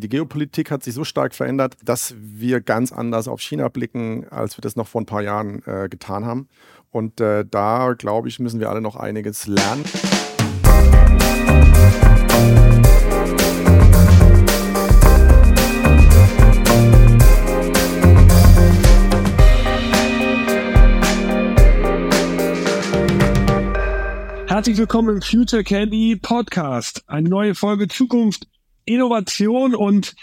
Die Geopolitik hat sich so stark verändert, dass wir ganz anders auf China blicken, als wir das noch vor ein paar Jahren äh, getan haben. Und äh, da, glaube ich, müssen wir alle noch einiges lernen. Herzlich willkommen im Future Candy Podcast. Eine neue Folge Zukunft, Innovation und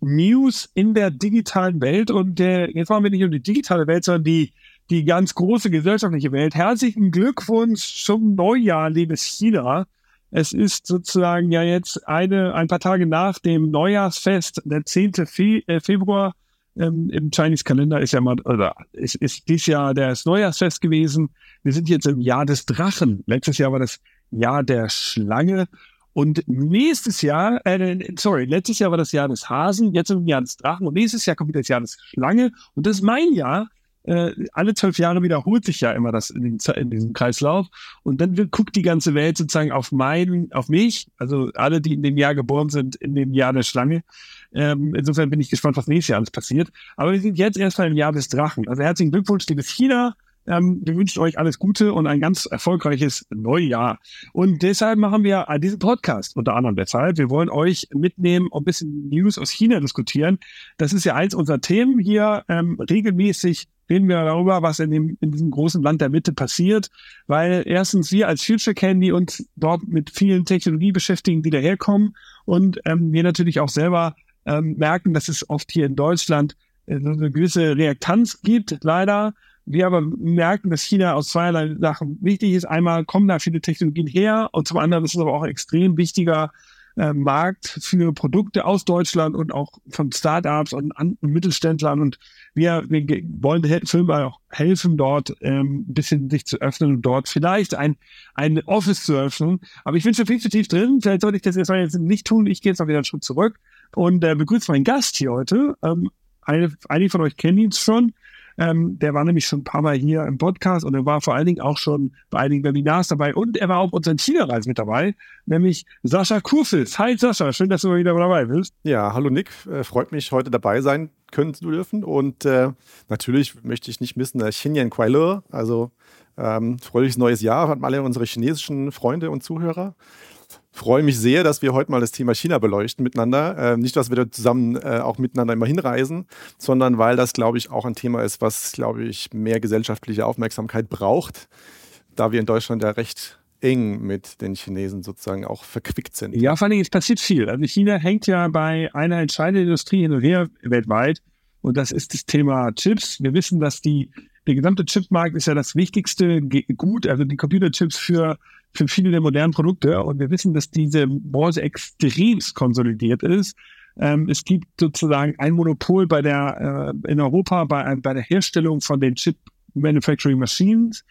News in der digitalen Welt. Und äh, jetzt machen wir nicht um die digitale Welt, sondern die, die ganz große gesellschaftliche Welt. Herzlichen Glückwunsch zum Neujahr, liebes China. Es ist sozusagen ja jetzt eine, ein paar Tage nach dem Neujahrsfest, der 10. Fe äh, Februar ähm, im Chinese-Kalender ist ja mal, oder ist, ist dieses Jahr das Neujahrsfest gewesen. Wir sind jetzt im Jahr des Drachen. Letztes Jahr war das Jahr der Schlange. Und nächstes Jahr, äh, sorry, letztes Jahr war das Jahr des Hasen, jetzt im Jahr des Drachen und nächstes Jahr kommt wieder das Jahr des Schlange. Und das ist mein Jahr. Äh, alle zwölf Jahre wiederholt sich ja immer das in, den, in, diesem Kreislauf. Und dann guckt die ganze Welt sozusagen auf meinen, auf mich, also alle, die in dem Jahr geboren sind, in dem Jahr der Schlange. Ähm, insofern bin ich gespannt, was nächstes Jahr alles passiert. Aber wir sind jetzt erstmal im Jahr des Drachen. Also herzlichen Glückwunsch, liebes China. Ähm, wir wünschen euch alles Gute und ein ganz erfolgreiches Neujahr. Und deshalb machen wir diesen Podcast, unter anderem deshalb. Wir wollen euch mitnehmen und ein bisschen News aus China diskutieren. Das ist ja eins unserer Themen hier. Ähm, regelmäßig reden wir darüber, was in, dem, in diesem großen Land der Mitte passiert, weil erstens wir als Future Candy uns dort mit vielen Technologie beschäftigen, die daherkommen und ähm, wir natürlich auch selber ähm, merken, dass es oft hier in Deutschland äh, eine gewisse Reaktanz gibt, leider. Wir aber merken, dass China aus zweierlei Sachen wichtig ist. Einmal kommen da viele Technologien her und zum anderen ist es aber auch ein extrem wichtiger äh, Markt für Produkte aus Deutschland und auch von Startups und, und Mittelständlern. Und wir, wir wollen Firma auch helfen, dort ähm, ein bisschen sich zu öffnen und dort vielleicht ein, ein Office zu öffnen. Aber ich bin schon viel zu tief drin. Vielleicht sollte ich das jetzt nicht tun. Ich gehe jetzt noch wieder einen Schritt zurück und äh, begrüße meinen Gast hier heute. Ähm, einige von euch kennen ihn schon. Ähm, der war nämlich schon ein paar Mal hier im Podcast und er war vor allen Dingen auch schon bei einigen Webinars dabei und er war auch unseren China-Reise mit dabei, nämlich Sascha Kurfils. Hi Sascha, schön, dass du mal wieder dabei bist. Ja, hallo Nick, äh, freut mich, heute dabei sein können zu dürfen und äh, natürlich möchte ich nicht missen, der Xinyan Kuai also ähm, fröhliches neues Jahr an alle unsere chinesischen Freunde und Zuhörer freue mich sehr, dass wir heute mal das Thema China beleuchten miteinander. Äh, nicht, dass wir da zusammen äh, auch miteinander immer hinreisen, sondern weil das, glaube ich, auch ein Thema ist, was, glaube ich, mehr gesellschaftliche Aufmerksamkeit braucht, da wir in Deutschland ja recht eng mit den Chinesen sozusagen auch verquickt sind. Ja, vor allem, es passiert viel. Also China hängt ja bei einer entscheidenden Industrie hin und her weltweit und das ist das Thema Chips. Wir wissen, dass die, der gesamte Chipmarkt ist ja das wichtigste Gut, also die Computerchips für für viele der modernen Produkte. Und wir wissen, dass diese Branche extremst konsolidiert ist. Ähm, es gibt sozusagen ein Monopol bei der, äh, in Europa bei, bei der Herstellung von den Chip Manufacturing Machines.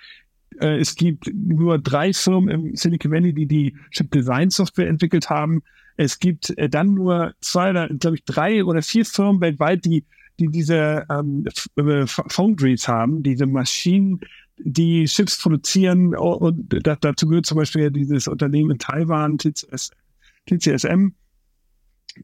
Äh, es gibt nur drei Firmen im Silicon Valley, die die Chip Design Software entwickelt haben. Es gibt äh, dann nur zwei oder, glaube ich, drei oder vier Firmen weltweit, die die diese ähm, äh, Foundries haben, diese Maschinen, die Chips produzieren und dazu gehört zum Beispiel dieses Unternehmen in Taiwan, TCS, TCSM,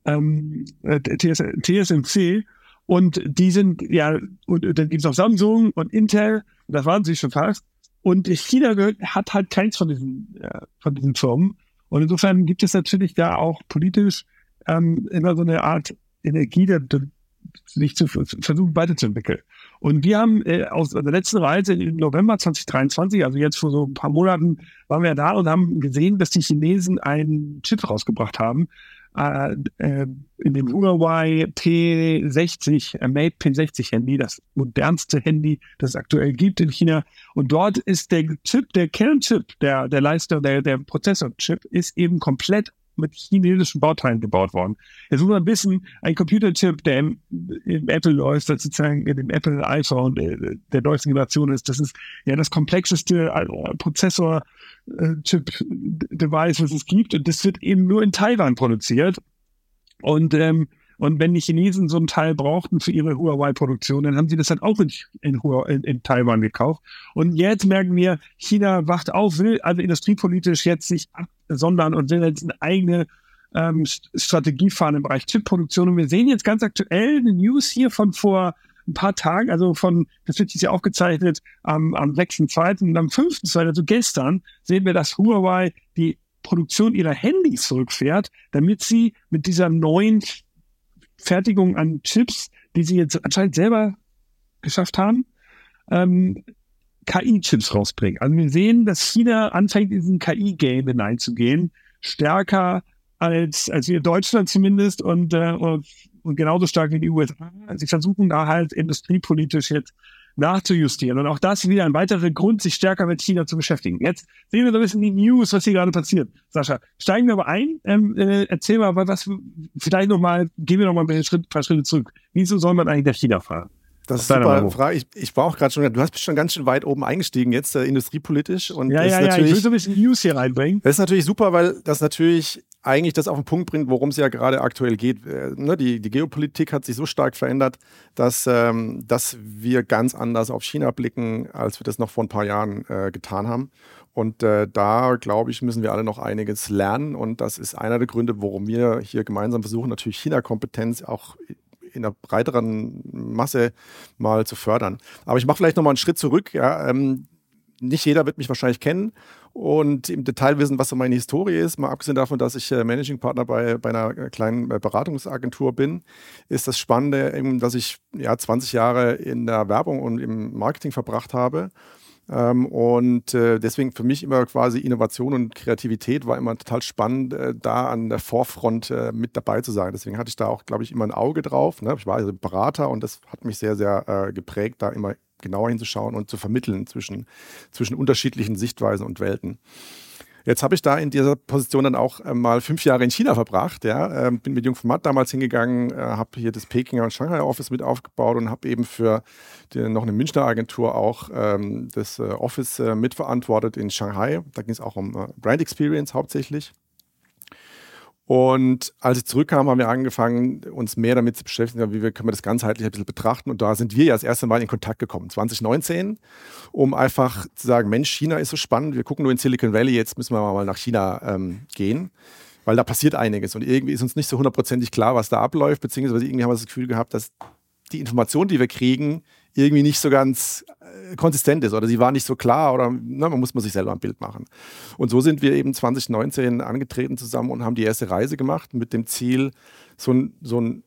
ähm, äh, TS, TSMC und die sind, ja, und dann gibt es auch Samsung und Intel, das waren sie schon fast. Und China hat halt keins von diesen, äh, von diesen Firmen. Und insofern gibt es natürlich da auch politisch ähm, immer so eine Art Energie, der, sich zu versuchen weiterzuentwickeln. Und wir haben äh, aus der letzten Reise im November 2023, also jetzt vor so ein paar Monaten, waren wir da und haben gesehen, dass die Chinesen einen Chip rausgebracht haben, äh, äh, in dem Huawei P60, äh, Mate P60 Handy, das modernste Handy, das es aktuell gibt in China. Und dort ist der Chip, der Kernchip, der, der Leister, der, der Prozessorchip, ist eben komplett mit chinesischen Bauteilen gebaut worden. Jetzt muss man wissen, ein Computerchip, der im, im Apple läuft, das sozusagen in dem Apple iPhone der, der neuesten Generation ist, das ist ja das komplexeste äh, Prozessor-Chip-Device, was es gibt. Und das wird eben nur in Taiwan produziert. Und ähm, und wenn die Chinesen so einen Teil brauchten für ihre Huawei-Produktion, dann haben sie das dann auch in, in, in, in, Taiwan gekauft. Und jetzt merken wir, China wacht auf, will also industriepolitisch jetzt sich absondern und will jetzt eine eigene ähm, Strategie fahren im Bereich Chipproduktion. Und wir sehen jetzt ganz aktuell eine News hier von vor ein paar Tagen, also von, das wird jetzt ja aufgezeichnet am, am 6.2. und am 5.2., also gestern, sehen wir, dass Huawei die Produktion ihrer Handys zurückfährt, damit sie mit dieser neuen Fertigung an Chips, die sie jetzt anscheinend selber geschafft haben, ähm, KI-Chips rausbringen. Also wir sehen, dass China anfängt, in diesen KI-Game hineinzugehen, stärker als, als wir Deutschland zumindest und, äh, und, und genauso stark wie die USA. Sie versuchen da halt industriepolitisch jetzt nachzujustieren. Und auch das wieder ein weiterer Grund, sich stärker mit China zu beschäftigen. Jetzt sehen wir so ein bisschen die News, was hier gerade passiert. Sascha, steigen wir aber ein. Ähm, äh, erzähl mal, was, vielleicht nochmal, gehen wir nochmal ein paar Schritte zurück. Wieso soll man eigentlich nach China fahren? Das ist eine super Frage. Ich, ich war auch gerade schon, du hast schon ganz schön weit oben eingestiegen jetzt, äh, industriepolitisch. Und ja, ja, ja, ich will so ein bisschen News hier reinbringen. Das ist natürlich super, weil das natürlich eigentlich das auf den Punkt bringt, worum es ja gerade aktuell geht. Äh, ne, die, die, Geopolitik hat sich so stark verändert, dass, ähm, dass wir ganz anders auf China blicken, als wir das noch vor ein paar Jahren äh, getan haben. Und äh, da, glaube ich, müssen wir alle noch einiges lernen. Und das ist einer der Gründe, warum wir hier gemeinsam versuchen, natürlich China-Kompetenz auch in einer breiteren Masse mal zu fördern. Aber ich mache vielleicht nochmal einen Schritt zurück. Ja, ähm, nicht jeder wird mich wahrscheinlich kennen und im Detail wissen, was so meine Historie ist. Mal abgesehen davon, dass ich äh, Managing Partner bei, bei einer äh, kleinen äh, Beratungsagentur bin, ist das Spannende dass ich ja 20 Jahre in der Werbung und im Marketing verbracht habe und äh, deswegen für mich immer quasi Innovation und Kreativität war immer total spannend, äh, da an der Vorfront äh, mit dabei zu sein. Deswegen hatte ich da auch, glaube ich, immer ein Auge drauf. Ne? Ich war also Berater und das hat mich sehr, sehr geprägt, da immer genauer hinzuschauen und zu vermitteln zwischen, zwischen unterschiedlichen Sichtweisen und Welten. Jetzt habe ich da in dieser Position dann auch äh, mal fünf Jahre in China verbracht. Ja. Ähm, bin mit Jungformat damals hingegangen, äh, habe hier das Pekinger und Shanghai Office mit aufgebaut und habe eben für die, noch eine Münchner Agentur auch ähm, das äh, Office mitverantwortet in Shanghai. Da ging es auch um Brand Experience hauptsächlich. Und als ich zurückkam, haben wir angefangen, uns mehr damit zu beschäftigen, wie wir, können wir das ganzheitlich ein bisschen betrachten. Und da sind wir ja das erste Mal in Kontakt gekommen, 2019, um einfach zu sagen, Mensch, China ist so spannend, wir gucken nur in Silicon Valley, jetzt müssen wir mal nach China ähm, gehen, weil da passiert einiges. Und irgendwie ist uns nicht so hundertprozentig klar, was da abläuft, beziehungsweise irgendwie haben wir das Gefühl gehabt, dass die Informationen, die wir kriegen, irgendwie nicht so ganz äh, konsistent ist oder sie war nicht so klar oder na, man muss man sich selber ein Bild machen. Und so sind wir eben 2019 angetreten zusammen und haben die erste Reise gemacht mit dem Ziel, so ein, so ein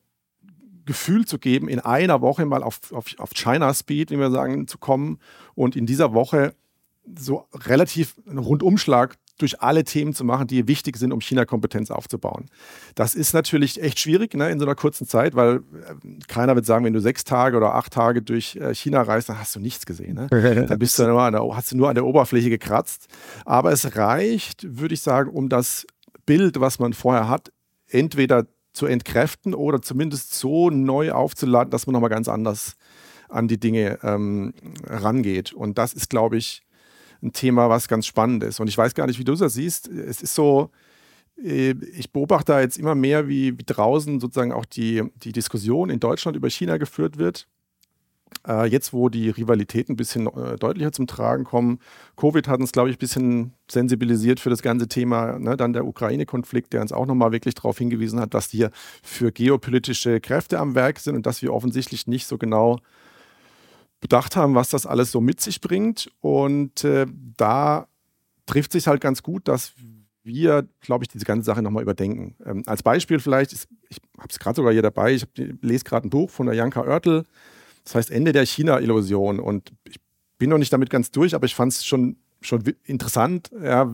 Gefühl zu geben, in einer Woche mal auf, auf, auf China Speed, wie wir sagen, zu kommen und in dieser Woche so relativ einen Rundumschlag durch alle Themen zu machen, die wichtig sind, um China-Kompetenz aufzubauen. Das ist natürlich echt schwierig ne, in so einer kurzen Zeit, weil äh, keiner wird sagen, wenn du sechs Tage oder acht Tage durch äh, China reist, dann hast du nichts gesehen. Ne? Dann bist du nur an der, hast du nur an der Oberfläche gekratzt. Aber es reicht, würde ich sagen, um das Bild, was man vorher hat, entweder zu entkräften oder zumindest so neu aufzuladen, dass man nochmal ganz anders an die Dinge ähm, rangeht. Und das ist, glaube ich, ein Thema, was ganz spannend ist. Und ich weiß gar nicht, wie du das siehst. Es ist so, äh, ich beobachte da jetzt immer mehr, wie, wie draußen sozusagen auch die, die Diskussion in Deutschland über China geführt wird. Äh, jetzt, wo die Rivalitäten ein bisschen äh, deutlicher zum Tragen kommen. Covid hat uns, glaube ich, ein bisschen sensibilisiert für das ganze Thema. Ne? Dann der Ukraine-Konflikt, der uns auch nochmal wirklich darauf hingewiesen hat, dass hier für geopolitische Kräfte am Werk sind und dass wir offensichtlich nicht so genau bedacht haben, was das alles so mit sich bringt. Und äh, da trifft sich halt ganz gut, dass wir, glaube ich, diese ganze Sache nochmal überdenken. Ähm, als Beispiel vielleicht, ist, ich habe es gerade sogar hier dabei, ich lese gerade ein Buch von der Janka Oertel, das heißt Ende der China-Illusion. Und ich bin noch nicht damit ganz durch, aber ich fand es schon, schon interessant, ja,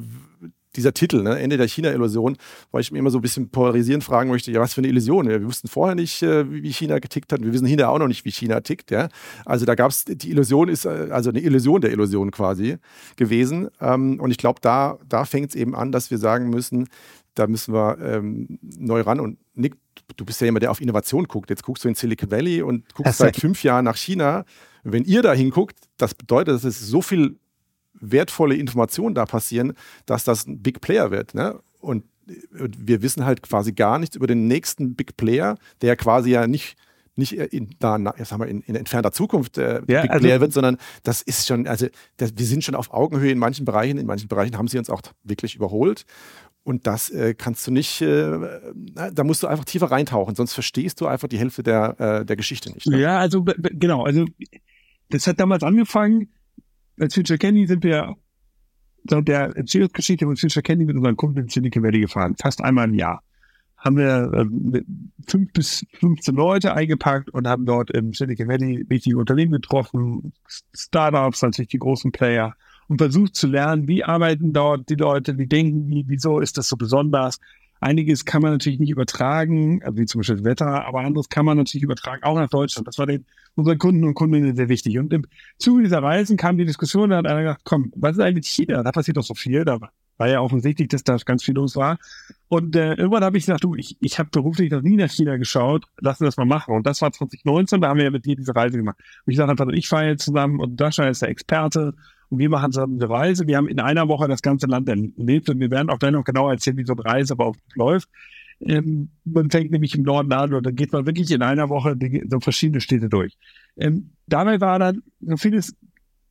dieser Titel, ne, Ende der China-Illusion, weil ich mir immer so ein bisschen polarisierend fragen möchte, ja, was für eine Illusion. Wir wussten vorher nicht, äh, wie China getickt hat. Wir wissen hinterher auch noch nicht, wie China tickt. Ja? Also da gab es, die Illusion ist äh, also eine Illusion der Illusion quasi gewesen. Ähm, und ich glaube, da, da fängt es eben an, dass wir sagen müssen, da müssen wir ähm, neu ran. Und Nick, du bist ja jemand, der auf Innovation guckt. Jetzt guckst du in Silicon Valley und guckst seit fünf Jahren nach China. Wenn ihr da hinguckt, das bedeutet, dass es so viel wertvolle Informationen da passieren, dass das ein Big Player wird. Ne? Und wir wissen halt quasi gar nichts über den nächsten Big Player, der quasi ja nicht nicht in, da, sagen wir, in, in entfernter Zukunft äh, ja, Big also, Player wird, sondern das ist schon, also das, wir sind schon auf Augenhöhe in manchen Bereichen, in manchen Bereichen haben sie uns auch wirklich überholt. Und das äh, kannst du nicht, äh, da musst du einfach tiefer reintauchen, sonst verstehst du einfach die Hälfte der, äh, der Geschichte nicht. Ne? Ja, also genau, also das hat damals angefangen, als Future Candy sind wir seit der Entstehungsgeschichte von Future Candy mit unseren Kunden in Silicon Valley gefahren, fast einmal im Jahr. Haben wir äh, fünf bis 15 Leute eingepackt und haben dort im Silicon Valley wichtige Unternehmen getroffen, Startups, natürlich die großen Player und versucht zu lernen, wie arbeiten dort die Leute, wie denken die, wieso ist das so besonders. Einiges kann man natürlich nicht übertragen, also wie zum Beispiel das Wetter, aber anderes kann man natürlich übertragen, auch nach Deutschland. Das war den unseren Kunden und Kundinnen sehr wichtig. Und im Zuge dieser Reisen kam die Diskussion, da hat einer gesagt, komm, was ist eigentlich China? Da passiert doch so viel. Da war ja offensichtlich, dass da ganz viel los war. Und äh, irgendwann habe ich gesagt, du, ich, ich habe beruflich noch nie nach China geschaut, lass uns das mal machen. Und das war 2019, da haben wir ja mit dir diese Reise gemacht. Und ich sagte einfach, ich fahre jetzt zusammen und Dasha ist der Experte und wir machen zusammen eine Reise. Wir haben in einer Woche das ganze Land erlebt und wir werden auch gleich noch genau erzählen, wie so eine Reise aber auch läuft. Ähm, man fängt nämlich im Norden an und dann geht man wirklich in einer Woche die, so verschiedene Städte durch. Ähm, dabei war dann so vieles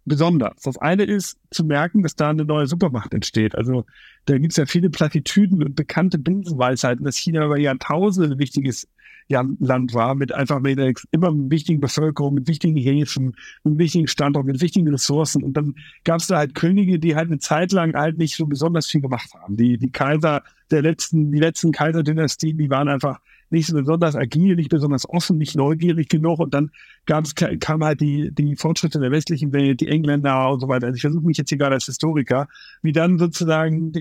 besonders. Das eine ist zu merken, dass da eine neue Supermacht entsteht. Also da gibt es ja viele Plattitüden und bekannte Binsenweisheiten, dass China über Jahrtausende ein wichtiges Land war, mit einfach mit einer immer wichtigen Bevölkerung, mit wichtigen Häfen, mit wichtigen Standorten, mit wichtigen Ressourcen. Und dann gab es da halt Könige, die halt eine Zeit lang halt nicht so besonders viel gemacht haben. Die, die Kaiser der letzten, die letzten Kaiserdynastien, die waren einfach nicht so besonders agil, nicht besonders offen, nicht neugierig genug. Und dann gab's, kam halt die, die Fortschritte der westlichen Welt, die Engländer und so weiter. Also ich versuche mich jetzt hier gerade als Historiker, wie dann sozusagen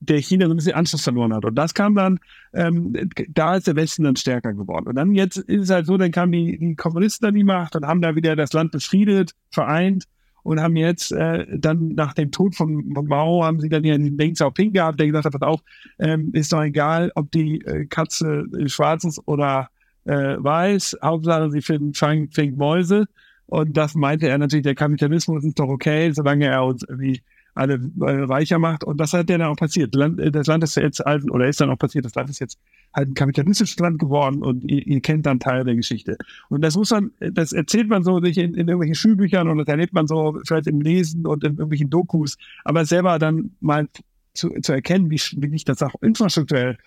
der China so ein bisschen Anschluss verloren hat. Und das kam dann, ähm, da ist der Westen dann stärker geworden. Und dann jetzt ist es halt so, dann kamen die, die Kommunisten an die Macht und haben da wieder das Land befriedet, vereint und haben jetzt äh, dann nach dem Tod von, von Mao haben sie dann ja den Deng Xiaoping gehabt, der gesagt hat, auch ähm, ist doch egal, ob die äh, Katze schwarz ist oder äh, weiß, Hauptsache sie finden, fängt, fängt Mäuse. Und das meinte er natürlich, der Kapitalismus ist doch okay, solange er uns irgendwie alle äh, reicher macht. Und das hat ja dann auch passiert. Äh, das Land ist jetzt alt, oder ist dann auch passiert, das Land ist jetzt halt ein kapitalistisches Land geworden und ihr, ihr kennt dann Teil der Geschichte. Und das muss man, das erzählt man so sich in, in irgendwelchen Schulbüchern und das erlebt man so vielleicht im Lesen und in irgendwelchen Dokus, aber selber dann mal zu, zu erkennen, wie, wie sich das auch infrastrukturell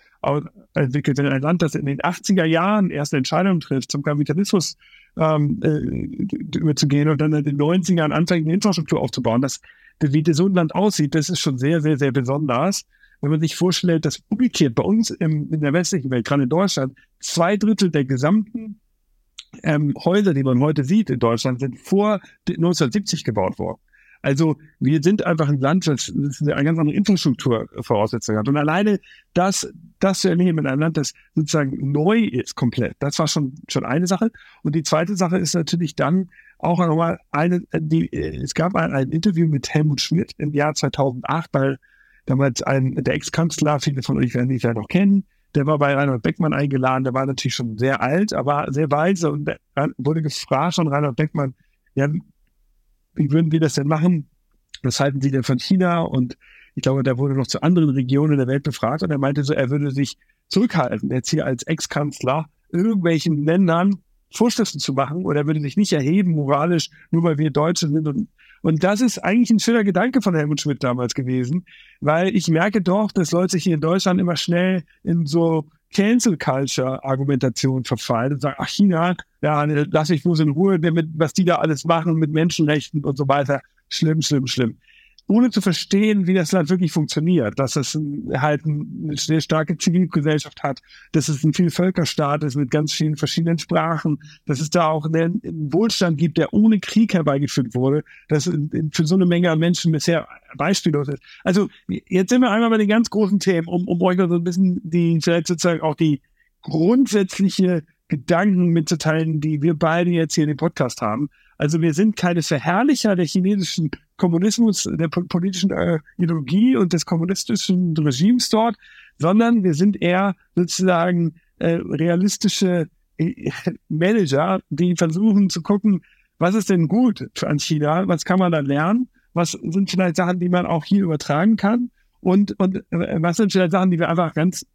entwickelt. Wenn ein Land, das in den 80er Jahren erste Entscheidungen trifft, zum Kapitalismus ähm, äh, überzugehen und dann in den 90ern anfängt, eine Infrastruktur aufzubauen, das wie so ein Land aussieht, das ist schon sehr, sehr, sehr besonders. Wenn man sich vorstellt, dass umgekehrt bei uns im, in der westlichen Welt, gerade in Deutschland, zwei Drittel der gesamten ähm, Häuser, die man heute sieht in Deutschland, sind vor 1970 gebaut worden. Also wir sind einfach ein Land, das, eine ganz andere Infrastrukturvoraussetzung hat. Und alleine das, das zu erleben in einem Land, das sozusagen neu ist komplett, das war schon, schon eine Sache. Und die zweite Sache ist natürlich dann auch nochmal eine, die, es gab ein, ein Interview mit Helmut Schmidt im Jahr 2008, weil damals ein, der Ex-Kanzler, viele von euch werden ihn vielleicht noch kennen, der war bei Reinhard Beckmann eingeladen, der war natürlich schon sehr alt, aber sehr weise und wurde gefragt von Reinhard Beckmann, ja, wie würden wir das denn machen? Was halten Sie denn von China? Und ich glaube, der wurde noch zu anderen Regionen der Welt befragt und er meinte so, er würde sich zurückhalten, jetzt hier als Ex-Kanzler irgendwelchen Ländern Vorschriften zu machen oder er würde sich nicht erheben moralisch, nur weil wir Deutsche sind. Und, und das ist eigentlich ein schöner Gedanke von Helmut Schmidt damals gewesen, weil ich merke doch, dass Leute sich hier in Deutschland immer schnell in so Cancel Culture Argumentation verfallen und sagen, ach China, ja, lass ich bloß in Ruhe, damit, was die da alles machen mit Menschenrechten und so weiter. Schlimm, schlimm, schlimm ohne zu verstehen, wie das Land wirklich funktioniert, dass es halt eine sehr starke Zivilgesellschaft hat, dass es ein Vielvölkerstaat ist mit ganz vielen verschiedenen Sprachen, dass es da auch einen Wohlstand gibt, der ohne Krieg herbeigeführt wurde, das für so eine Menge an Menschen bisher beispiellos ist. Also jetzt sind wir einmal bei den ganz großen Themen, um, um euch so ein bisschen die, vielleicht sozusagen auch die grundsätzliche Gedanken mitzuteilen, die wir beide jetzt hier in dem Podcast haben. Also wir sind keine Verherrlicher der chinesischen Kommunismus, der politischen äh, Ideologie und des kommunistischen Regimes dort, sondern wir sind eher sozusagen äh, realistische äh, Manager, die versuchen zu gucken, was ist denn gut an China, was kann man da lernen, was sind vielleicht Sachen, die man auch hier übertragen kann und, und äh, was sind vielleicht Sachen, die wir einfach ganz,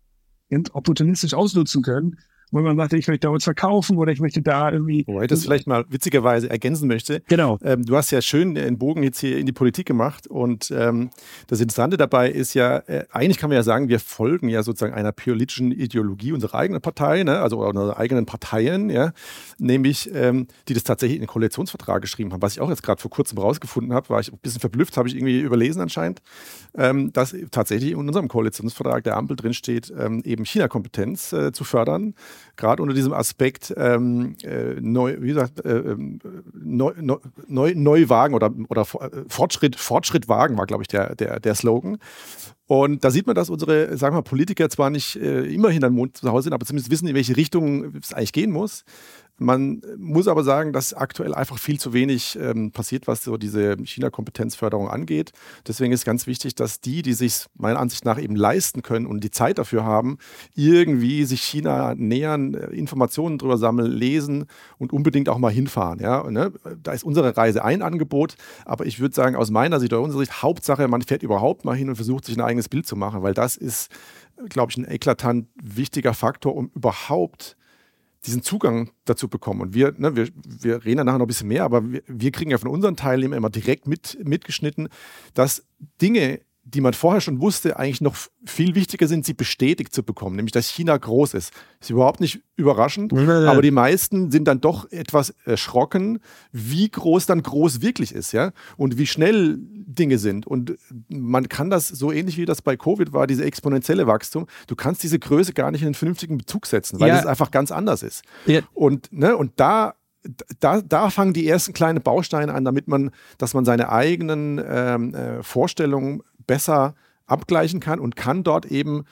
ganz opportunistisch ausnutzen können, wo man sagt, ich möchte da uns verkaufen oder ich möchte da irgendwie. Wobei ich das vielleicht mal witzigerweise ergänzen möchte. Genau. Ähm, du hast ja schön den Bogen jetzt hier in die Politik gemacht und ähm, das Interessante dabei ist ja, äh, eigentlich kann man ja sagen, wir folgen ja sozusagen einer politischen Ideologie unserer eigenen Partei, ne? also unserer eigenen Parteien, ja, nämlich ähm, die das tatsächlich in den Koalitionsvertrag geschrieben haben. Was ich auch jetzt gerade vor kurzem rausgefunden habe, war ich ein bisschen verblüfft, habe ich irgendwie überlesen anscheinend, ähm, dass tatsächlich in unserem Koalitionsvertrag der Ampel drin steht, ähm, eben China-Kompetenz äh, zu fördern gerade unter diesem Aspekt ähm, äh, neu, wie gesagt, äh, ähm, neu, neu, Neuwagen oder, oder äh, Fortschritt, Fortschritt wagen war, glaube ich, der, der, der Slogan. Und da sieht man, dass unsere, sagen wir mal, Politiker zwar nicht äh, immer hinter dem Mond zu Hause sind, aber zumindest wissen, in welche Richtung es eigentlich gehen muss. Man muss aber sagen, dass aktuell einfach viel zu wenig ähm, passiert, was so diese China-Kompetenzförderung angeht. Deswegen ist ganz wichtig, dass die, die sich meiner Ansicht nach eben leisten können und die Zeit dafür haben, irgendwie sich China nähern, äh, Informationen darüber sammeln, lesen und unbedingt auch mal hinfahren. Ja? Ne? Da ist unsere Reise ein Angebot, aber ich würde sagen, aus meiner Sicht oder unserer Sicht, Hauptsache, man fährt überhaupt mal hin und versucht, sich ein eigenes Bild zu machen, weil das ist, glaube ich, ein eklatant wichtiger Faktor, um überhaupt diesen Zugang dazu bekommen. Und wir, ne, wir, wir reden ja nachher noch ein bisschen mehr, aber wir, wir kriegen ja von unseren Teilnehmern immer direkt mit, mitgeschnitten, dass Dinge die man vorher schon wusste, eigentlich noch viel wichtiger sind, sie bestätigt zu bekommen, nämlich dass China groß ist. Ist überhaupt nicht überraschend, aber die meisten sind dann doch etwas erschrocken, wie groß dann groß wirklich ist, ja, und wie schnell Dinge sind. Und man kann das so ähnlich wie das bei Covid war, diese exponentielle Wachstum, du kannst diese Größe gar nicht in einen vernünftigen Bezug setzen, weil ja. es einfach ganz anders ist. Ja. Und, ne, und da da, da fangen die ersten kleinen Bausteine an, damit man, dass man seine eigenen ähm, äh, Vorstellungen besser abgleichen kann und kann dort eben,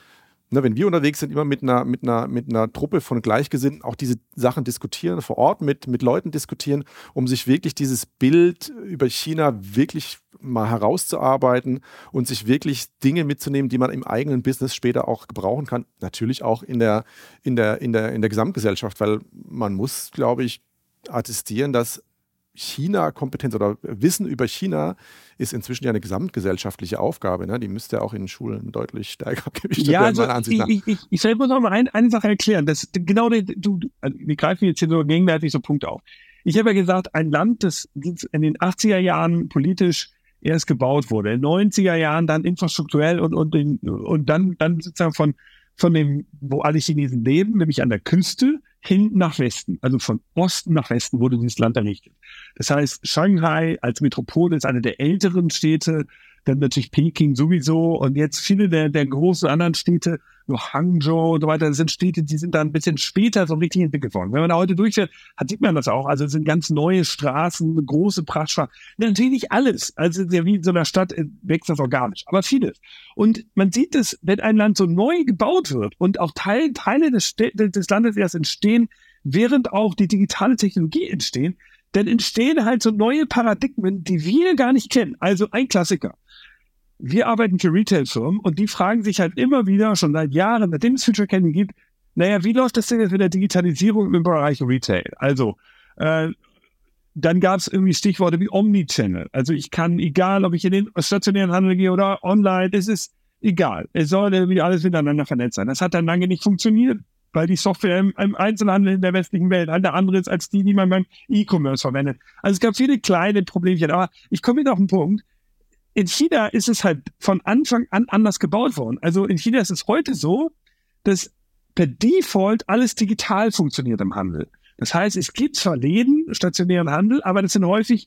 ne, wenn wir unterwegs sind, immer mit einer, mit, einer, mit einer Truppe von Gleichgesinnten auch diese Sachen diskutieren, vor Ort mit, mit Leuten diskutieren, um sich wirklich dieses Bild über China wirklich mal herauszuarbeiten und sich wirklich Dinge mitzunehmen, die man im eigenen Business später auch gebrauchen kann. Natürlich auch in der, in der, in der, in der Gesamtgesellschaft, weil man muss, glaube ich, attestieren, dass China-Kompetenz oder Wissen über China ist inzwischen ja eine gesamtgesellschaftliche Aufgabe. Ne? Die müsste auch in Schulen deutlich stärker gewichtet ja, werden, also ich, ich, ich, ich muss noch mal ein, eine Sache erklären. Das, genau, die, du, also wir greifen jetzt hier so gegenwärtig so Punkte auf. Ich habe ja gesagt, ein Land, das in den 80er Jahren politisch erst gebaut wurde, in den 90er Jahren dann infrastrukturell und, und, den, und dann, dann sozusagen von, von dem, wo alle Chinesen leben, nämlich an der Küste, hin nach Westen, also von Osten nach Westen wurde dieses Land errichtet. Das heißt, Shanghai als Metropole ist eine der älteren Städte, dann natürlich Peking sowieso und jetzt viele der, der großen anderen Städte noch Hangzhou und so weiter, das sind Städte, die sind da ein bisschen später so richtig entwickelt worden. Wenn man da heute durchfährt, hat, sieht man das auch. Also es sind ganz neue Straßen, große Prachtstraßen. Natürlich nicht alles. Also wie in so einer Stadt äh, wächst das organisch, aber vieles. Und man sieht es, wenn ein Land so neu gebaut wird und auch Teil, Teile des, des Landes erst entstehen, während auch die digitale Technologie entstehen, dann entstehen halt so neue Paradigmen, die wir gar nicht kennen. Also ein Klassiker wir arbeiten für Retail-Firmen und die fragen sich halt immer wieder, schon seit Jahren, seitdem es Future Candy gibt, naja, wie läuft das denn jetzt mit der Digitalisierung im Bereich Retail? Also, äh, dann gab es irgendwie Stichworte wie Omnichannel. Also ich kann, egal ob ich in den stationären Handel gehe oder online, es ist egal. Es soll irgendwie alles miteinander vernetzt sein. Das hat dann lange nicht funktioniert, weil die Software im, im Einzelhandel in der westlichen Welt eine andere ist als die, die man beim E-Commerce verwendet. Also es gab viele kleine Problemchen, aber ich komme wieder auf den Punkt in China ist es halt von Anfang an anders gebaut worden. Also in China ist es heute so, dass per Default alles digital funktioniert im Handel. Das heißt, es gibt zwar Läden, stationären Handel, aber das sind häufig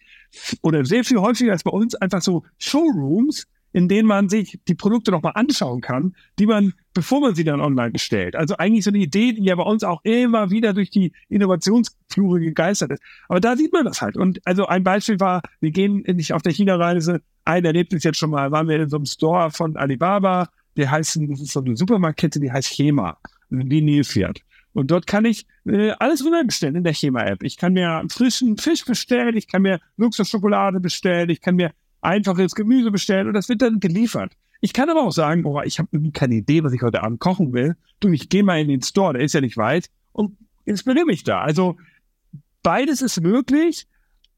oder sehr viel häufiger als bei uns einfach so Showrooms, in denen man sich die Produkte nochmal anschauen kann, die man, bevor man sie dann online bestellt. Also eigentlich so eine Idee, die ja bei uns auch immer wieder durch die Innovationsflure gegeistert ist. Aber da sieht man das halt. Und also ein Beispiel war, wir gehen nicht auf der China-Reise, ein Erlebnis jetzt schon mal, waren wir in so einem Store von Alibaba, der heißt, das ist so eine Supermarktkette, die heißt Chema, die Nilpferd. Und dort kann ich äh, alles bestellen in der Chema-App. Ich kann mir frischen Fisch bestellen, ich kann mir Luxusschokolade bestellen, ich kann mir einfaches Gemüse bestellen und das wird dann geliefert. Ich kann aber auch sagen, oh, ich habe irgendwie keine Idee, was ich heute Abend kochen will. Du, ich gehe mal in den Store, der ist ja nicht weit und inspiriere mich da. Also beides ist möglich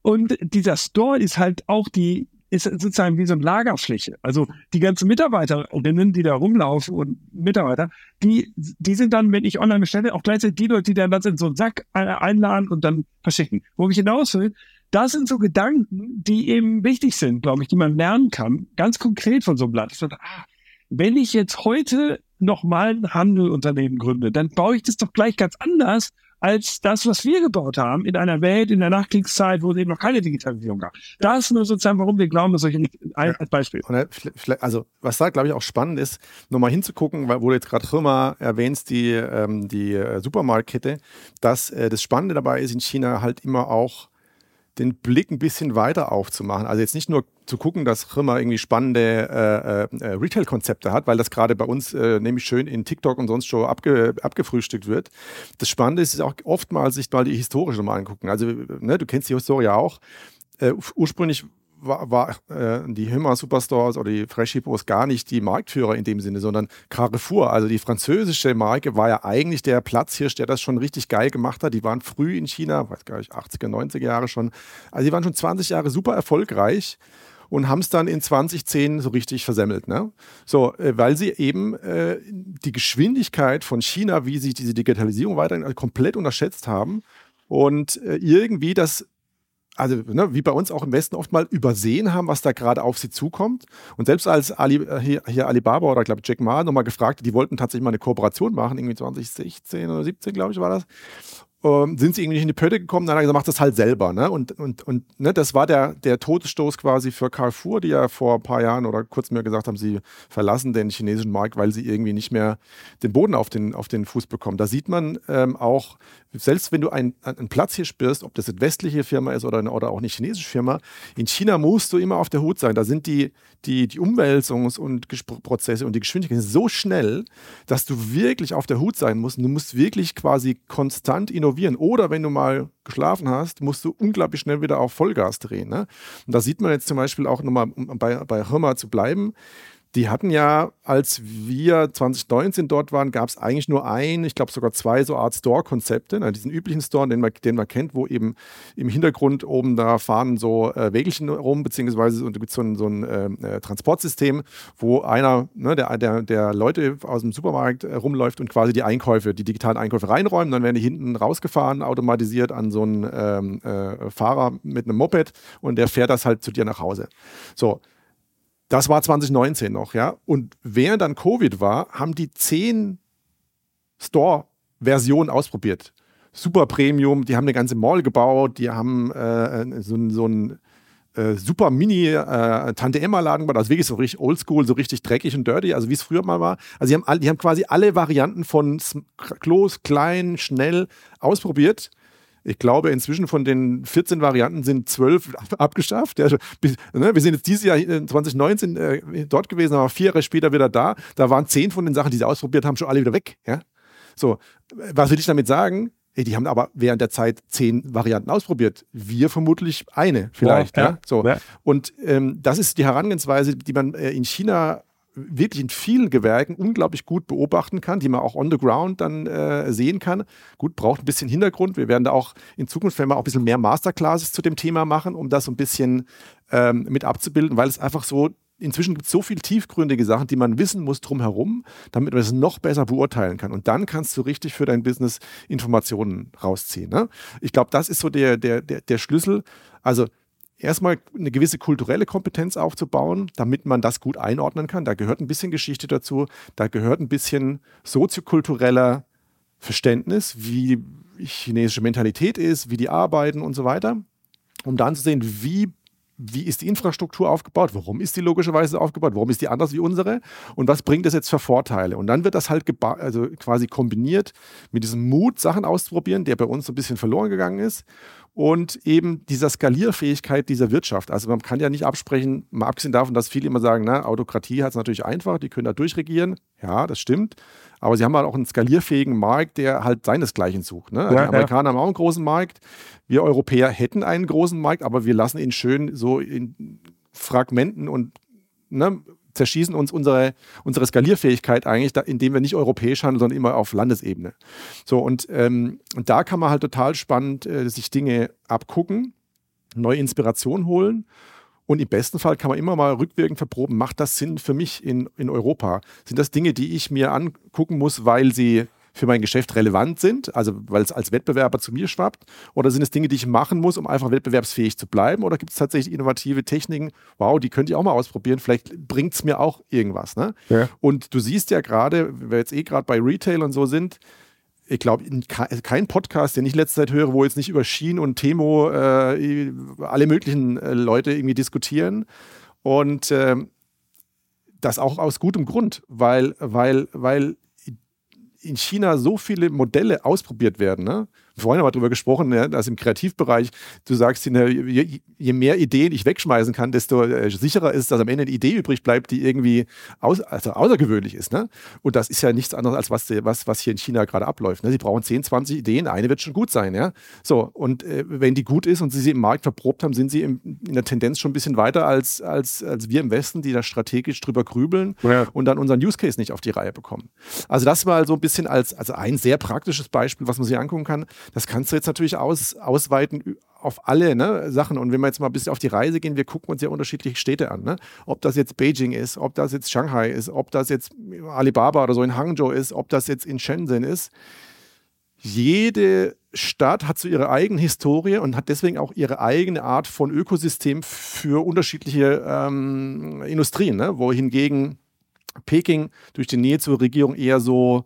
und dieser Store ist halt auch die ist sozusagen wie so eine Lagerfläche. Also die ganzen Mitarbeiterinnen, die da rumlaufen und Mitarbeiter, die, die sind dann, wenn ich online bestelle, auch gleichzeitig die Leute, die dann das in so einen Sack einladen und dann verschicken. Wo ich hinaus will, das sind so Gedanken, die eben wichtig sind, glaube ich, die man lernen kann, ganz konkret von so einem Blatt. Sage, ah, wenn ich jetzt heute nochmal ein Handelunternehmen gründe, dann baue ich das doch gleich ganz anders als das, was wir gebaut haben in einer Welt in der Nachkriegszeit, wo es eben noch keine Digitalisierung gab. Das ist nur sozusagen, warum wir glauben, dass solche ein, als Beispiel. Also was da, glaube ich, auch spannend ist, nochmal hinzugucken, weil wo du jetzt gerade Firma erwähnst, die, ähm, die äh, Supermarktkette, dass äh, das Spannende dabei ist in China halt immer auch den Blick ein bisschen weiter aufzumachen. Also jetzt nicht nur zu gucken, dass Firma irgendwie spannende äh, äh, Retail-Konzepte hat, weil das gerade bei uns äh, nämlich schön in TikTok und sonst schon abge, abgefrühstückt wird. Das Spannende ist auch oftmals sich mal die historische mal angucken. Also ne, du kennst die Historie auch. Äh, ursprünglich war, war äh, die Himmer Superstores oder die Fresh Hippos gar nicht die Marktführer in dem Sinne, sondern Carrefour, also die französische Marke, war ja eigentlich der Platzhirsch, der das schon richtig geil gemacht hat. Die waren früh in China, weiß gar nicht, 80er, 90er Jahre schon. Also die waren schon 20 Jahre super erfolgreich und haben es dann in 2010 so richtig versemmelt. Ne? So, äh, weil sie eben äh, die Geschwindigkeit von China, wie sie diese Digitalisierung weiterhin komplett unterschätzt haben und äh, irgendwie das also ne, wie bei uns auch im Westen oft mal übersehen haben, was da gerade auf sie zukommt. Und selbst als Ali, äh, hier, hier Alibaba oder glaube Jack Ma nochmal gefragt, die wollten tatsächlich mal eine Kooperation machen, irgendwie 2016 oder 17, glaube ich, war das ähm, sind sie irgendwie nicht in die Pötte gekommen, dann hat er gesagt, mach das halt selber. Ne? Und, und, und ne, das war der, der Todesstoß quasi für Carrefour, die ja vor ein paar Jahren oder kurz mehr gesagt haben, sie verlassen den chinesischen Markt, weil sie irgendwie nicht mehr den Boden auf den, auf den Fuß bekommen. Da sieht man ähm, auch, selbst wenn du einen, Platz hier spürst, ob das eine westliche Firma ist oder, eine, oder auch eine chinesische Firma, in China musst du immer auf der Hut sein. Da sind die, die, die Umwälzungs- und Prozesse und die Geschwindigkeit so schnell, dass du wirklich auf der Hut sein musst. Du musst wirklich quasi konstant innovieren. Oder wenn du mal geschlafen hast, musst du unglaublich schnell wieder auf Vollgas drehen. Ne? Und da sieht man jetzt zum Beispiel auch nochmal, um bei, bei Hirma zu bleiben, die hatten ja, als wir 2019 dort waren, gab es eigentlich nur ein, ich glaube sogar zwei so Art Store-Konzepte. Ne? Diesen üblichen Store, den man, den man kennt, wo eben im Hintergrund oben da fahren so äh, Wägelchen rum, beziehungsweise gibt so ein, so ein äh, äh, Transportsystem, wo einer, ne, der, der, der Leute aus dem Supermarkt äh, rumläuft und quasi die Einkäufe, die digitalen Einkäufe reinräumen. Dann werden die hinten rausgefahren, automatisiert an so einen ähm, äh, Fahrer mit einem Moped und der fährt das halt zu dir nach Hause. So, das war 2019 noch, ja. Und während dann Covid war, haben die zehn Store-Versionen ausprobiert. Super Premium, die haben eine ganze Mall gebaut, die haben äh, so, so ein äh, super Mini äh, Tante Emma Laden gebaut, also wirklich so richtig oldschool, so richtig dreckig und dirty, also wie es früher mal war. Also die haben, all, die haben quasi alle Varianten von Klos, klein, schnell ausprobiert ich glaube, inzwischen von den 14 Varianten sind 12 abgeschafft. Ja, ne, wir sind jetzt dieses Jahr 2019 äh, äh, dort gewesen, aber vier Jahre später wieder da. Da waren zehn von den Sachen, die sie ausprobiert haben, schon alle wieder weg. Ja? So, was will ich damit sagen? Hey, die haben aber während der Zeit zehn Varianten ausprobiert. Wir vermutlich eine vielleicht. Ja, ja. So. Ja. Und ähm, das ist die Herangehensweise, die man äh, in China wirklich in vielen Gewerken unglaublich gut beobachten kann, die man auch on the ground dann äh, sehen kann. Gut, braucht ein bisschen Hintergrund. Wir werden da auch in Zukunft werden wir auch ein bisschen mehr Masterclasses zu dem Thema machen, um das so ein bisschen ähm, mit abzubilden, weil es einfach so inzwischen gibt es so viele tiefgründige Sachen, die man wissen muss drumherum, damit man es noch besser beurteilen kann. Und dann kannst du richtig für dein Business Informationen rausziehen. Ne? Ich glaube, das ist so der, der, der, der Schlüssel. Also erstmal eine gewisse kulturelle Kompetenz aufzubauen, damit man das gut einordnen kann. Da gehört ein bisschen Geschichte dazu, da gehört ein bisschen soziokultureller Verständnis, wie chinesische Mentalität ist, wie die arbeiten und so weiter, um dann zu sehen, wie wie ist die Infrastruktur aufgebaut, warum ist die logischerweise aufgebaut, warum ist die anders wie unsere und was bringt das jetzt für Vorteile. Und dann wird das halt also quasi kombiniert mit diesem Mut, Sachen auszuprobieren, der bei uns so ein bisschen verloren gegangen ist und eben dieser Skalierfähigkeit dieser Wirtschaft. Also man kann ja nicht absprechen, mal abgesehen davon, dass viele immer sagen, na, Autokratie hat es natürlich einfach, die können da durchregieren. Ja, das stimmt. Aber sie haben halt auch einen skalierfähigen Markt, der halt seinesgleichen sucht. Ne? Also ja, die Amerikaner ja. haben auch einen großen Markt. Wir Europäer hätten einen großen Markt, aber wir lassen ihn schön so in Fragmenten und ne, zerschießen uns unsere, unsere Skalierfähigkeit eigentlich, indem wir nicht europäisch handeln, sondern immer auf Landesebene. So, und, ähm, und da kann man halt total spannend äh, sich Dinge abgucken, neue Inspiration holen Und im besten Fall kann man immer mal rückwirkend verproben, macht das Sinn für mich in, in Europa? Sind das Dinge, die ich mir angucken muss, weil sie für mein Geschäft relevant sind, also weil es als Wettbewerber zu mir schwappt? Oder sind es Dinge, die ich machen muss, um einfach wettbewerbsfähig zu bleiben? Oder gibt es tatsächlich innovative Techniken? Wow, die könnt ihr auch mal ausprobieren. Vielleicht bringt es mir auch irgendwas. Ne? Ja. Und du siehst ja gerade, wenn wir jetzt eh gerade bei Retail und so sind, ich glaube, kein Podcast, den ich letzte Zeit höre, wo jetzt nicht über Schien und Temo äh, alle möglichen äh, Leute irgendwie diskutieren. Und äh, das auch aus gutem Grund, weil, weil, weil in China so viele Modelle ausprobiert werden. Ne? Vorhin haben wir darüber gesprochen, ne, dass im Kreativbereich du sagst, je, je, mehr Ideen ich wegschmeißen kann, desto äh, sicherer ist, dass am Ende eine Idee übrig bleibt, die irgendwie aus, also außergewöhnlich ist. Ne? Und das ist ja nichts anderes, als was, was, was hier in China gerade abläuft. Ne? Sie brauchen 10, 20 Ideen, eine wird schon gut sein. Ja? So, und äh, wenn die gut ist und sie sie im Markt verprobt haben, sind sie im, in der Tendenz schon ein bisschen weiter als, als, als wir im Westen, die da strategisch drüber grübeln ja. und dann unseren Use Case nicht auf die Reihe bekommen. Also das war so ein bisschen als also ein sehr praktisches Beispiel, was man sich angucken kann. Das kannst du jetzt natürlich aus, ausweiten auf alle ne, Sachen. Und wenn wir jetzt mal ein bisschen auf die Reise gehen, wir gucken uns ja unterschiedliche Städte an. Ne? Ob das jetzt Beijing ist, ob das jetzt Shanghai ist, ob das jetzt Alibaba oder so in Hangzhou ist, ob das jetzt in Shenzhen ist. Jede Stadt hat so ihre eigene Historie und hat deswegen auch ihre eigene Art von Ökosystem für unterschiedliche ähm, Industrien, ne? wohingegen Peking durch die Nähe zur Regierung eher so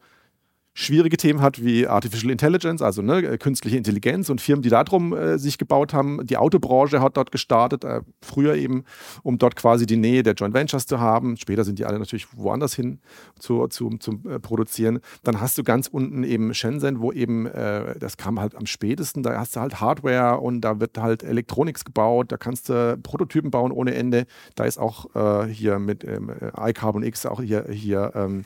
schwierige Themen hat wie Artificial Intelligence, also ne, äh, künstliche Intelligenz und Firmen, die darum äh, sich gebaut haben. Die Autobranche hat dort gestartet, äh, früher eben, um dort quasi die Nähe der Joint Ventures zu haben. Später sind die alle natürlich woanders hin zu, zu, zum äh, Produzieren. Dann hast du ganz unten eben Shenzhen, wo eben, äh, das kam halt am spätesten, da hast du halt Hardware und da wird halt Electronics gebaut, da kannst du Prototypen bauen ohne Ende. Da ist auch äh, hier mit ähm, iCarbon X auch hier, hier ähm,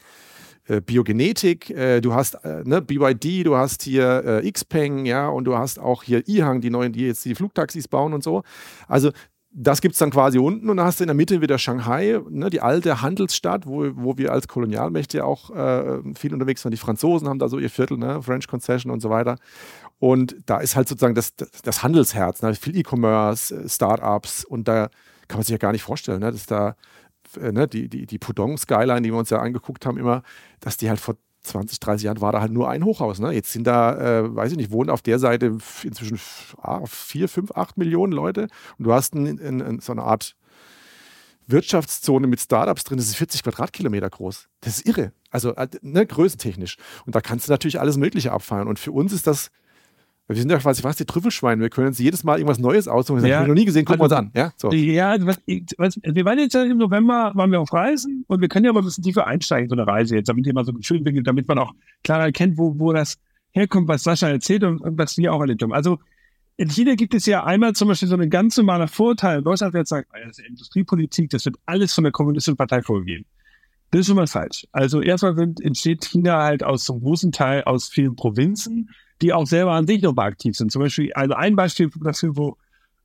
äh, Biogenetik, äh, du hast äh, ne, BYD, du hast hier äh, Xpeng, ja, und du hast auch hier Ihang, die neuen, die jetzt die Flugtaxis bauen und so. Also das gibt es dann quasi unten und dann hast du in der Mitte wieder Shanghai, ne, die alte Handelsstadt, wo, wo wir als Kolonialmächte auch äh, viel unterwegs waren. Die Franzosen haben da so ihr Viertel, ne, French Concession und so weiter. Und da ist halt sozusagen das, das Handelsherz, ne, viel E-Commerce, Startups und da kann man sich ja gar nicht vorstellen, ne, dass da ne, die, die, die Pudong-Skyline, die wir uns ja angeguckt haben, immer, dass die halt vor 20, 30 Jahren war da halt nur ein Hochhaus. Ne? Jetzt sind da, äh, weiß ich nicht, wohnen auf der Seite inzwischen vier, fünf, acht Millionen Leute und du hast ein, ein, ein, so eine Art Wirtschaftszone mit Startups drin, das ist 40 Quadratkilometer groß. Das ist irre. Also äh, ne, größentechnisch. Und da kannst du natürlich alles Mögliche abfeiern. Und für uns ist das wir sind ja quasi fast die Trüffelschweine. Wir können uns jedes Mal irgendwas Neues aussuchen. Das ja. habe ich noch nie gesehen. Gucken also, wir uns an. Ja, so. ja was, was, wir waren jetzt im November, waren wir auf Reisen und wir können ja mal ein bisschen tiefer einsteigen, so eine Reise jetzt, damit ihr mal so schön bin, damit man auch klarer erkennt, wo, wo das herkommt, was Sascha erzählt und, und was wir auch erlebt haben. Also in China gibt es ja einmal zum Beispiel so einen ganz normalen Vorteil. Deutschland wird sagen, das ist Industriepolitik, das wird alles von der Kommunistischen Partei vorgegeben. Das ist schon mal falsch. Also erstmal entsteht China halt aus einem großen Teil aus vielen Provinzen die auch selber an sich nochmal aktiv sind. Zum Beispiel, also ein Beispiel dafür, wo,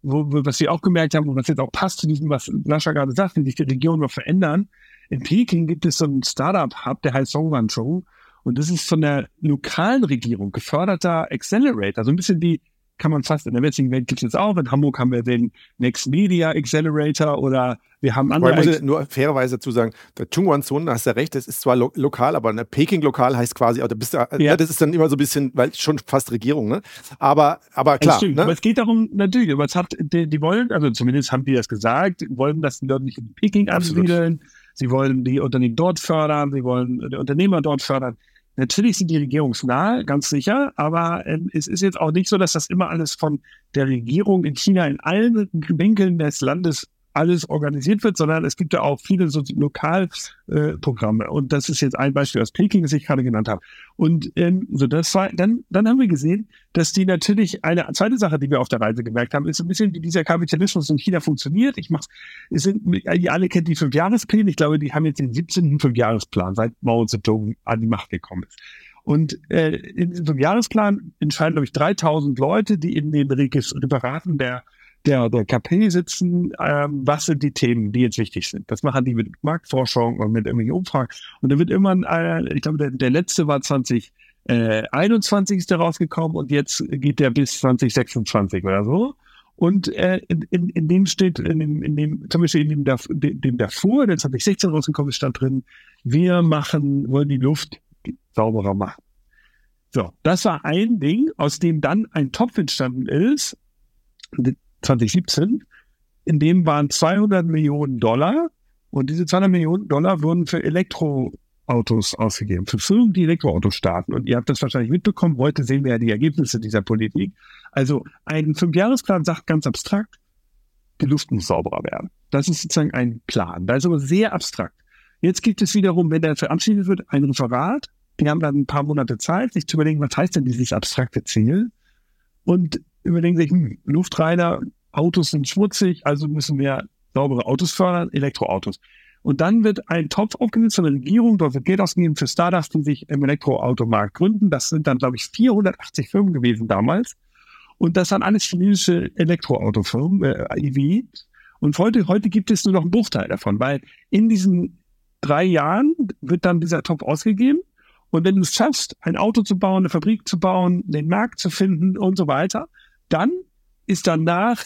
wo, was wir auch gemerkt haben und was jetzt auch passt zu diesem, was Lascha gerade sagt, wie sich die Regionen noch verändern. In Peking gibt es so einen Startup-Hub, der heißt Songwanzhou. Und das ist von der lokalen Regierung geförderter Accelerator, so ein bisschen wie kann man fast in der westlichen Welt gibt es jetzt auch. In Hamburg haben wir den Next Media Accelerator oder wir haben andere. Ich muss nur fairerweise dazu sagen, der Chungwan Zone, da hast du ja recht, das ist zwar lo lokal, aber ne, Peking lokal heißt quasi, oder bist du, äh, ja. ne, das ist dann immer so ein bisschen, weil schon fast Regierung, ne? Aber, aber klar. Ne? Aber es geht darum, natürlich, aber es hat, die, die, wollen, also zumindest haben die das gesagt, wollen, dass die Leute nicht in Peking ansiedeln. Sie wollen die Unternehmen dort fördern, sie wollen die Unternehmer dort fördern. Natürlich sind die regierungsnahe, ganz sicher, aber ähm, es ist jetzt auch nicht so, dass das immer alles von der Regierung in China in allen Winkeln des Landes alles organisiert wird, sondern es gibt ja auch viele so Lokalprogramme. Äh, und das ist jetzt ein Beispiel aus Peking, das ich gerade genannt habe. Und ähm, so das war, dann, dann haben wir gesehen, dass die natürlich eine zweite Sache, die wir auf der Reise gemerkt haben, ist ein bisschen, wie dieser Kapitalismus in China funktioniert. Ich mach's, es sind, ihr alle kennt die Fünfjahrespläne. Ich glaube, die haben jetzt den 17. Fünfjahresplan, seit Mao Zedong an die Macht gekommen ist. Und äh, in diesem Jahresplan entscheiden, glaube ich, 3000 Leute, die in den Referaten der der, der KP sitzen, ähm, was sind die Themen, die jetzt wichtig sind. Das machen die mit Marktforschung und mit irgendwelchen Umfragen. Und da wird immer, äh, ich glaube, der, der letzte war 2021 äh, ist rausgekommen und jetzt geht der bis 2026 oder so. Und äh, in, in, in dem steht, in dem, in dem, zum Beispiel in dem, dem, dem davor, der 2016 rausgekommen ist, stand drin, wir machen, wollen die Luft sauberer machen. So, das war ein Ding, aus dem dann ein Topf entstanden ist, 2017, in dem waren 200 Millionen Dollar und diese 200 Millionen Dollar wurden für Elektroautos ausgegeben, für Firmen, die Elektroautos starten. Und ihr habt das wahrscheinlich mitbekommen. Heute sehen wir ja die Ergebnisse dieser Politik. Also ein Fünfjahresplan sagt ganz abstrakt, die Luft muss sauberer werden. Das ist sozusagen ein Plan. Das ist aber sehr abstrakt. Jetzt gibt es wiederum, wenn der verabschiedet wird, ein Referat, die haben dann ein paar Monate Zeit, sich zu überlegen, was heißt denn dieses abstrakte Ziel? Und überlegen sich, hm, luftreiner, Autos sind schmutzig, also müssen wir saubere Autos fördern, Elektroautos. Und dann wird ein Topf aufgesetzt von der Regierung, dort wird Geld ausgegeben für Startups, die sich im Elektroautomarkt gründen. Das sind dann, glaube ich, 480 Firmen gewesen damals. Und das sind alles chinesische Elektroautofirmen, äh, EV. Und heute, heute gibt es nur noch einen Bruchteil davon, weil in diesen drei Jahren wird dann dieser Topf ausgegeben und wenn du es schaffst, ein Auto zu bauen, eine Fabrik zu bauen, den Markt zu finden und so weiter, dann ist danach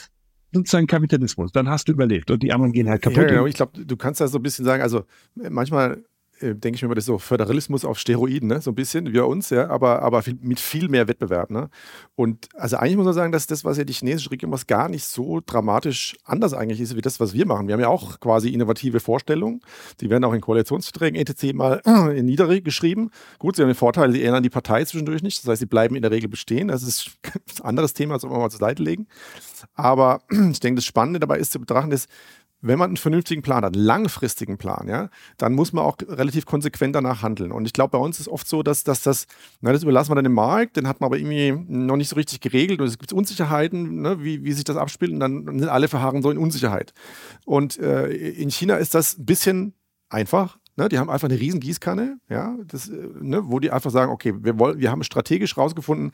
sozusagen Kapitalismus. Dann hast du überlebt und die anderen gehen halt kaputt. Ja, genau. Ich glaube, du kannst da so ein bisschen sagen, also manchmal äh, denke ich mir immer, das ist so Föderalismus auf Steroiden, ne? so ein bisschen wie bei uns, ja, aber, aber viel, mit viel mehr Wettbewerb. Ne? Und also eigentlich muss man sagen, dass das, was ja die chinesische Regierung macht, gar nicht so dramatisch anders eigentlich ist, wie das, was wir machen. Wir haben ja auch quasi innovative Vorstellungen, die werden auch in Koalitionsverträgen etc. mal in niedergeschrieben. Gut, sie haben den Vorteil, sie ändern die Partei zwischendurch nicht, das heißt, sie bleiben in der Regel bestehen. Das ist ein anderes Thema, das man mal zur Seite legen. Aber ich denke, das Spannende dabei ist zu betrachten, ist, wenn man einen vernünftigen Plan hat, einen langfristigen Plan, ja, dann muss man auch relativ konsequent danach handeln. Und ich glaube, bei uns ist oft so, dass, dass das, na, das überlassen wir dann dem Markt, den hat man aber irgendwie noch nicht so richtig geregelt und es gibt Unsicherheiten, ne, wie, wie sich das abspielt und dann sind alle verharren so in Unsicherheit. Und äh, in China ist das ein bisschen einfach. Ne, die haben einfach eine riesen Gießkanne, ja, das, äh, ne, wo die einfach sagen, okay, wir, wollen, wir haben strategisch rausgefunden,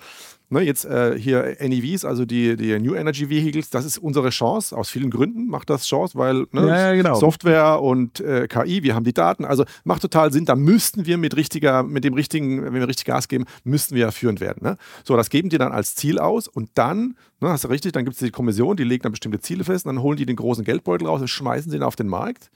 ne, jetzt äh, hier NEVs, also die, die New Energy Vehicles, das ist unsere Chance. Aus vielen Gründen macht das Chance, weil ne, ja, ja, genau. Software und äh, KI, wir haben die Daten, also macht total Sinn. Da müssten wir mit richtiger, mit dem richtigen, wenn wir richtig Gas geben, müssten wir führend werden. Ne? So, das geben die dann als Ziel aus und dann, ne, hast du richtig, dann gibt es die Kommission, die legt dann bestimmte Ziele fest, und dann holen die den großen Geldbeutel raus und schmeißen sie ihn auf den Markt.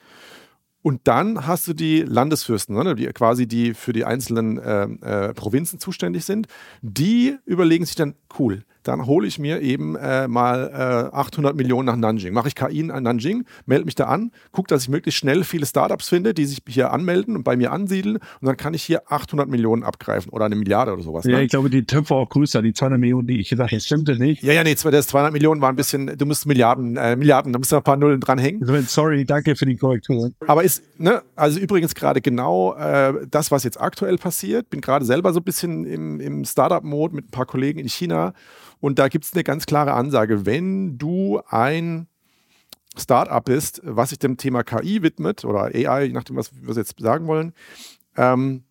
Und dann hast du die Landesfürsten, ne, die quasi die für die einzelnen äh, äh, Provinzen zuständig sind. Die überlegen sich dann, cool, dann hole ich mir eben äh, mal äh, 800 Millionen nach Nanjing. Mache ich KI in Nanjing, melde mich da an, gucke, dass ich möglichst schnell viele Startups finde, die sich hier anmelden und bei mir ansiedeln und dann kann ich hier 800 Millionen abgreifen oder eine Milliarde oder sowas. Ja, ne? ich glaube, die Töpfe auch größer, die 200 Millionen, die ich gesagt habe, stimmte nicht. Ja, ja, nee, das 200 Millionen war ein bisschen, du musst Milliarden, äh, Milliarden, da musst du ein paar Nullen dranhängen. Sorry, danke für die Korrektur. Aber ist, ne, also übrigens gerade genau äh, das, was jetzt aktuell passiert, bin gerade selber so ein bisschen im, im Startup-Mode mit ein paar Kollegen in China und da gibt es eine ganz klare Ansage, wenn du ein Startup bist, was sich dem Thema KI widmet oder AI, je nachdem, was wir jetzt sagen wollen, ähm,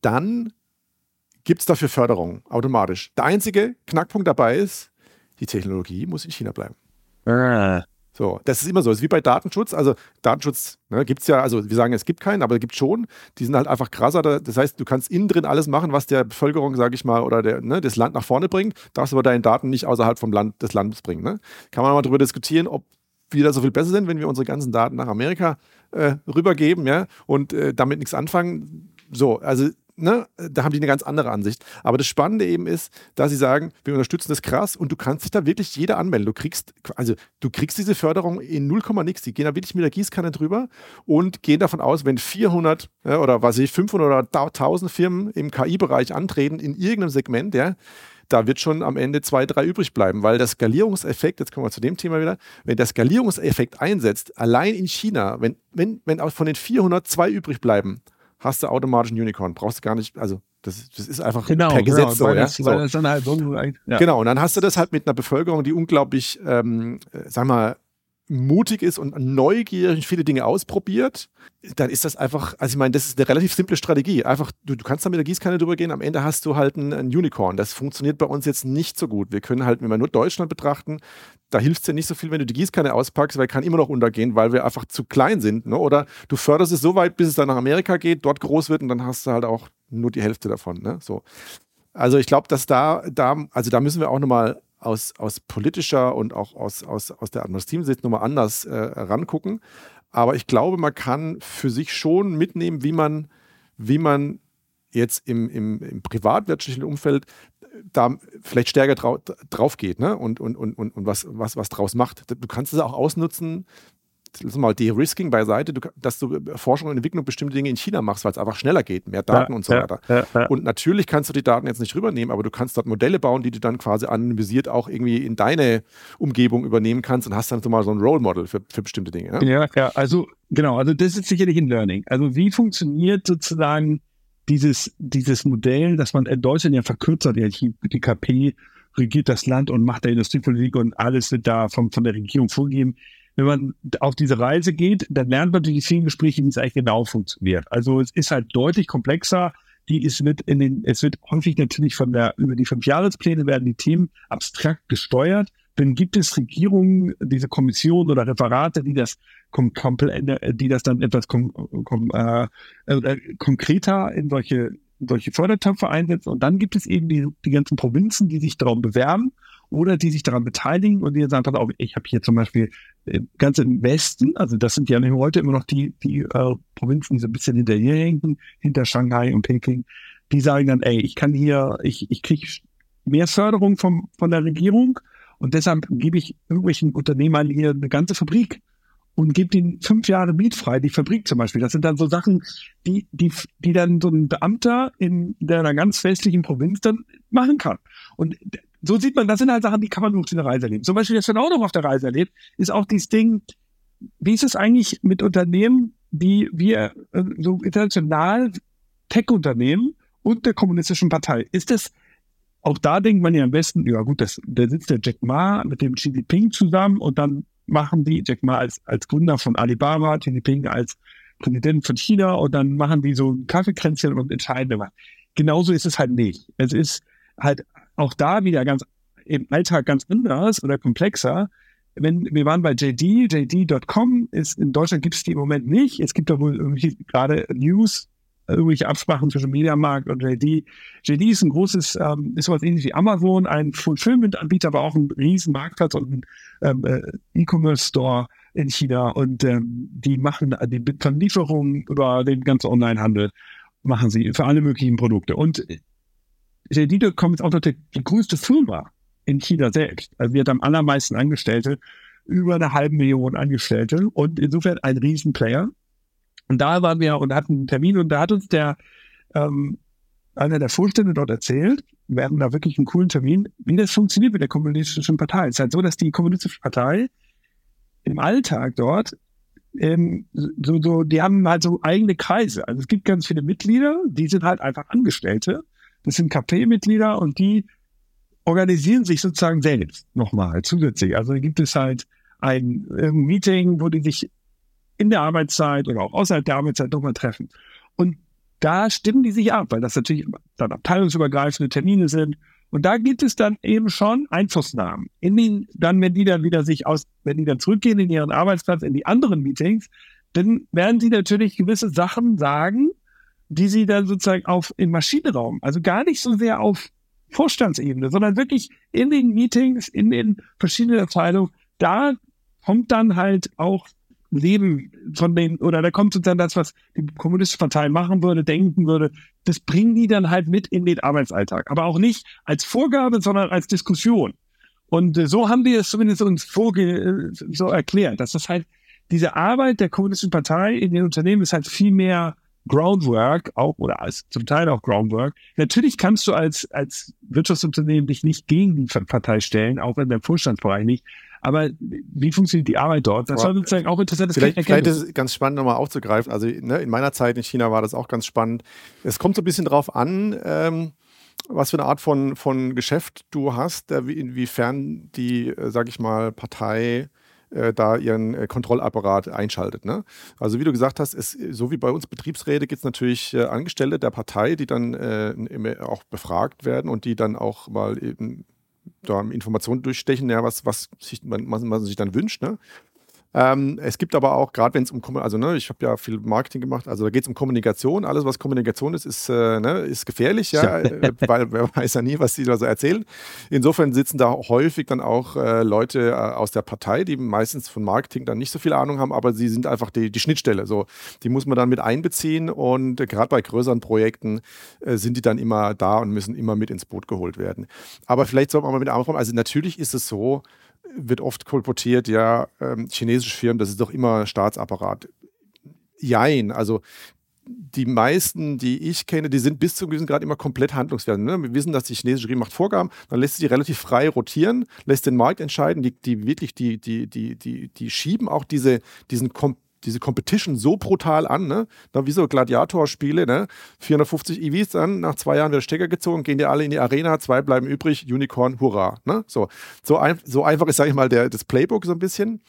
dann gibt es dafür Förderung automatisch. Der einzige Knackpunkt dabei ist, die Technologie muss in China bleiben. Ah. So, das ist immer so. Das ist wie bei Datenschutz. Also Datenschutz ne, gibt es ja, also wir sagen, es gibt keinen, aber es gibt schon. Die sind halt einfach krasser. Das heißt, du kannst innen drin alles machen, was der Bevölkerung, sage ich mal, oder der, ne, das Land nach vorne bringt, darfst aber deine Daten nicht außerhalb vom Land des Landes bringen. Ne? Kann man mal darüber diskutieren, ob wir da so viel besser sind, wenn wir unsere ganzen Daten nach Amerika äh, rübergeben, ja, und äh, damit nichts anfangen. So, also ne, da haben die eine ganz andere Ansicht. Aber das Spannende eben ist, dass sie sagen, wir unterstützen das krass und du kannst dich da wirklich jeder anmelden. Du kriegst, also du kriegst diese Förderung in 0, nix. Die gehen da wirklich mit der Gießkanne drüber und gehen davon aus, wenn 400 ja, oder was ich 500 oder 1000 Firmen im KI-Bereich antreten in irgendeinem Segment, ja, da wird schon am Ende zwei, drei übrig bleiben, weil der Skalierungseffekt, jetzt kommen wir zu dem Thema wieder, wenn der Skalierungseffekt einsetzt, allein in China, wenn, wenn, wenn auch von den 400 zwei übrig bleiben, hast du automatisch ein Unicorn. Brauchst du gar nicht, also das, das ist einfach genau, per Gesetz genau, so, weil ja? Das, so. Weil das dann halt so ja. Genau, und dann hast du das halt mit einer Bevölkerung, die unglaublich, ähm, sag mal, mutig ist und neugierig viele Dinge ausprobiert, dann ist das einfach, also ich meine, das ist eine relativ simple Strategie. Einfach, du, du kannst da mit der Gießkanne drüber gehen, am Ende hast du halt ein, Unicorn. Das funktioniert bei uns jetzt nicht so gut. Wir können halt, wenn wir nur Deutschland betrachten, da hilft es dir nicht so viel, wenn du die Gießkanne auspackst, weil kann immer noch untergehen, weil wir einfach zu klein sind. Ne? Oder du förderst es so weit, bis es dann nach Amerika geht, dort groß wird und dann hast du halt auch nur die Hälfte davon. Ne? So. Also ich glaube, dass da, da, also da müssen wir auch nochmal aus, aus politischer und auch aus, aus, aus der Administrativsicht nochmal anders äh, rangucken. Aber ich glaube, man kann für sich schon mitnehmen, wie man, wie man jetzt im, im, im privatwirtschaftlichen Umfeld da vielleicht stärker drau drauf geht ne? und, und, und, und was, was, was draus macht. Du kannst es auch ausnutzen, lass mal De-Risking beiseite, du, dass du Forschung und Entwicklung bestimmte Dinge in China machst, weil es einfach schneller geht, mehr Daten ja, und so ja, weiter. Ja, und natürlich kannst du die Daten jetzt nicht rübernehmen, aber du kannst dort Modelle bauen, die du dann quasi anonymisiert auch irgendwie in deine Umgebung übernehmen kannst und hast dann so mal so ein Role Model für, für bestimmte Dinge. Ne? Ja, ja, also genau, also das ist sicherlich ein Learning. Also wie funktioniert sozusagen dieses, dieses Modell, dass man in Deutschland ja verkürzt hat, die, die KP regiert das Land und macht der Industriepolitik und alles wird da vom, von der Regierung vorgegeben wenn man auf diese Reise geht, dann lernt man die vielen Gespräche, wie es eigentlich genau funktioniert. Also es ist halt deutlich komplexer. Die ist mit in den, es wird häufig natürlich von der, über die Fünfjahrespläne werden die Themen abstrakt gesteuert. Dann gibt es Regierungen, diese Kommission oder Referate, die das, die das dann etwas kom, kom, äh, äh, konkreter in solche, solche Fördertöpfe einsetzen. Und dann gibt es eben die, die ganzen Provinzen, die sich darum bewerben oder die sich daran beteiligen und die sagen, pass auf, ich habe hier zum Beispiel äh, ganz im Westen, also das sind ja heute immer noch die, die äh, Provinzen, die so ein bisschen hinterherhängen, hinter Shanghai und Peking, die sagen dann, ey, ich kann hier, ich, ich kriege mehr Förderung vom, von der Regierung und deshalb gebe ich irgendwelchen Unternehmern hier eine ganze Fabrik und gebe ihnen fünf Jahre mietfrei, die Fabrik zum Beispiel. Das sind dann so Sachen, die, die, die dann so ein Beamter in einer ganz westlichen Provinz dann machen kann. Und so sieht man, das sind halt Sachen, die kann man nur auf der Reise erleben. Zum Beispiel, das wir auch noch auf der Reise erlebt, ist auch dieses Ding, wie ist es eigentlich mit Unternehmen, die wir äh, so international Tech-Unternehmen und der kommunistischen Partei? Ist das, auch da denkt man ja am besten, ja gut, das, da sitzt der Jack Ma mit dem Xi Jinping zusammen und dann machen die, Jack Ma als, als Gründer von Alibaba, Xi Jinping als Präsident von China und dann machen die so ein Kaffeekränzchen und entscheiden was. Genauso ist es halt nicht. Es ist halt auch da wieder ganz im Alltag ganz anders oder komplexer. Wenn, wir waren bei JD, JD.com ist in Deutschland gibt es die im Moment nicht. Es gibt da wohl irgendwie gerade News, irgendwelche Absprachen zwischen Mediamarkt und JD. JD ist ein großes, ähm, ist sowas ähnlich wie Amazon, ein Fulfillment-Anbieter, aber auch ein riesen Marktplatz und ein ähm, äh, E-Commerce-Store in China. Und ähm, die machen die von Lieferungen über den ganzen Online-Handel machen sie für alle möglichen Produkte. Und JD.com ist auch noch die, die größte Firma in China selbst. Also wir haben am allermeisten Angestellte, über eine halbe Million Angestellte und insofern ein Riesenplayer. Und da waren wir und hatten einen Termin und da hat uns der ähm, einer der Vorstände dort erzählt, wir hatten da wirklich einen coolen Termin, wie das funktioniert mit der kommunistischen Partei. Es ist halt so, dass die kommunistische Partei im Alltag dort ähm, so, so, die haben halt so eigene Kreise. Also es gibt ganz viele Mitglieder, die sind halt einfach Angestellte das sind KP-Mitglieder und die organisieren sich sozusagen selbst nochmal zusätzlich. Also gibt es halt ein, ein Meeting, wo die sich in der Arbeitszeit oder auch außerhalb der Arbeitszeit nochmal treffen. Und da stimmen die sich ab, weil das natürlich dann abteilungsübergreifende Termine sind. Und da gibt es dann eben schon Einflussnahmen. In den, dann, wenn die dann wieder sich aus, wenn die dann zurückgehen in ihren Arbeitsplatz, in die anderen Meetings, dann werden sie natürlich gewisse Sachen sagen, die sie dann sozusagen auf im Maschinenraum, also gar nicht so sehr auf Vorstandsebene, sondern wirklich in den Meetings, in den verschiedenen Abteilungen, da kommt dann halt auch Leben von den, oder da kommt sozusagen das, was die Kommunistische Partei machen würde, denken würde, das bringen die dann halt mit in den Arbeitsalltag. Aber auch nicht als Vorgabe, sondern als Diskussion. Und äh, so haben wir es zumindest uns vorge so erklärt, dass das halt diese Arbeit der Kommunistischen Partei in den Unternehmen ist halt viel mehr Groundwork auch oder als zum Teil auch Groundwork. Natürlich kannst du als, als Wirtschaftsunternehmen dich nicht gegen die Partei stellen, auch in der Vorstandsbereich nicht. Aber wie funktioniert die Arbeit dort? Das war sozusagen auch interessant. Vielleicht, vielleicht ist es ganz spannend, nochmal aufzugreifen. Also ne, in meiner Zeit in China war das auch ganz spannend. Es kommt so ein bisschen drauf an, ähm, was für eine Art von, von Geschäft du hast, inwiefern die, äh, sag ich mal, Partei äh, da ihren äh, Kontrollapparat einschaltet. Ne? Also wie du gesagt hast, ist, so wie bei uns Betriebsräte gibt es natürlich äh, Angestellte der Partei, die dann äh, auch befragt werden und die dann auch mal eben da Informationen durchstechen, ja, was, was sich, man, man sich dann wünscht. Ne? Ähm, es gibt aber auch, gerade wenn es um, also ne, ich habe ja viel Marketing gemacht, also da geht es um Kommunikation. Alles, was Kommunikation ist, ist, äh, ne, ist gefährlich, ja, äh, weil wer weiß ja nie, was die da so erzählen. Insofern sitzen da häufig dann auch äh, Leute äh, aus der Partei, die meistens von Marketing dann nicht so viel Ahnung haben, aber sie sind einfach die, die Schnittstelle. So, die muss man dann mit einbeziehen und gerade bei größeren Projekten äh, sind die dann immer da und müssen immer mit ins Boot geholt werden. Aber vielleicht sollte man mal mit anfangen. Also natürlich ist es so, wird oft kolportiert, ja, ähm, chinesische Firmen, das ist doch immer Staatsapparat. Jein, also die meisten, die ich kenne, die sind bis zu gewissen Grad immer komplett handlungsfähig. Ne? Wir wissen, dass die chinesische Regierung macht Vorgaben, dann lässt sie die relativ frei rotieren, lässt den Markt entscheiden. Die, die wirklich, die, die, die, die, die schieben auch diese, diesen Kom diese Competition so brutal an, ne? Wie so Gladiatorspiele, ne? 450 EVs dann, nach zwei Jahren wird Stecker gezogen, gehen die alle in die Arena, zwei bleiben übrig, Unicorn, hurra. Ne? So, so, ein, so einfach ist, sag ich mal, der, das Playbook so ein bisschen.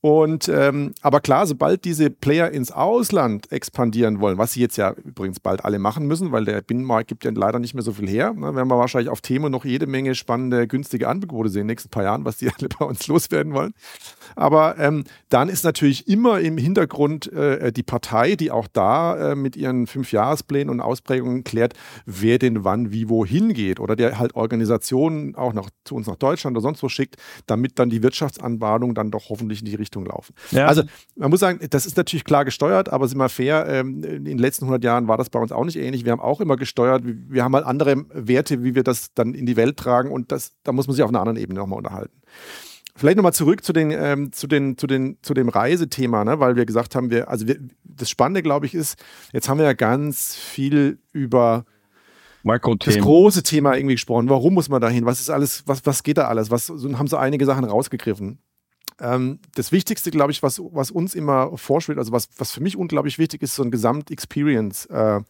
Und ähm, aber klar, sobald diese Player ins Ausland expandieren wollen, was sie jetzt ja übrigens bald alle machen müssen, weil der Binnenmarkt gibt ja leider nicht mehr so viel her, ne, werden wir wahrscheinlich auf Thema noch jede Menge spannende, günstige Angebote sehen in den nächsten paar Jahren, was die alle bei uns loswerden wollen. Aber ähm, dann ist natürlich immer im Hintergrund äh, die Partei, die auch da äh, mit ihren Fünfjahresplänen und Ausprägungen klärt, wer denn wann wie wohin geht oder der halt Organisationen auch noch zu uns nach Deutschland oder sonst wo schickt, damit dann die Wirtschaftsanbahnung dann doch hoffentlich in die Richtung laufen. Ja. Also man muss sagen, das ist natürlich klar gesteuert, aber sind wir fair, ähm, in den letzten 100 Jahren war das bei uns auch nicht ähnlich. Wir haben auch immer gesteuert, wir haben halt andere Werte, wie wir das dann in die Welt tragen und das, da muss man sich auf einer anderen Ebene nochmal unterhalten. Vielleicht nochmal zurück zu, den, ähm, zu, den, zu, den, zu dem Reisethema, ne? weil wir gesagt haben, wir, also wir, das Spannende, glaube ich, ist, jetzt haben wir ja ganz viel über das große Thema irgendwie gesprochen. Warum muss man da hin? Was ist alles, was, was geht da alles? Was so, haben so einige Sachen rausgegriffen. Ähm, das Wichtigste, glaube ich, was, was uns immer vorschwebt, also was, was für mich unglaublich wichtig ist, so ein Gesamtexperience äh,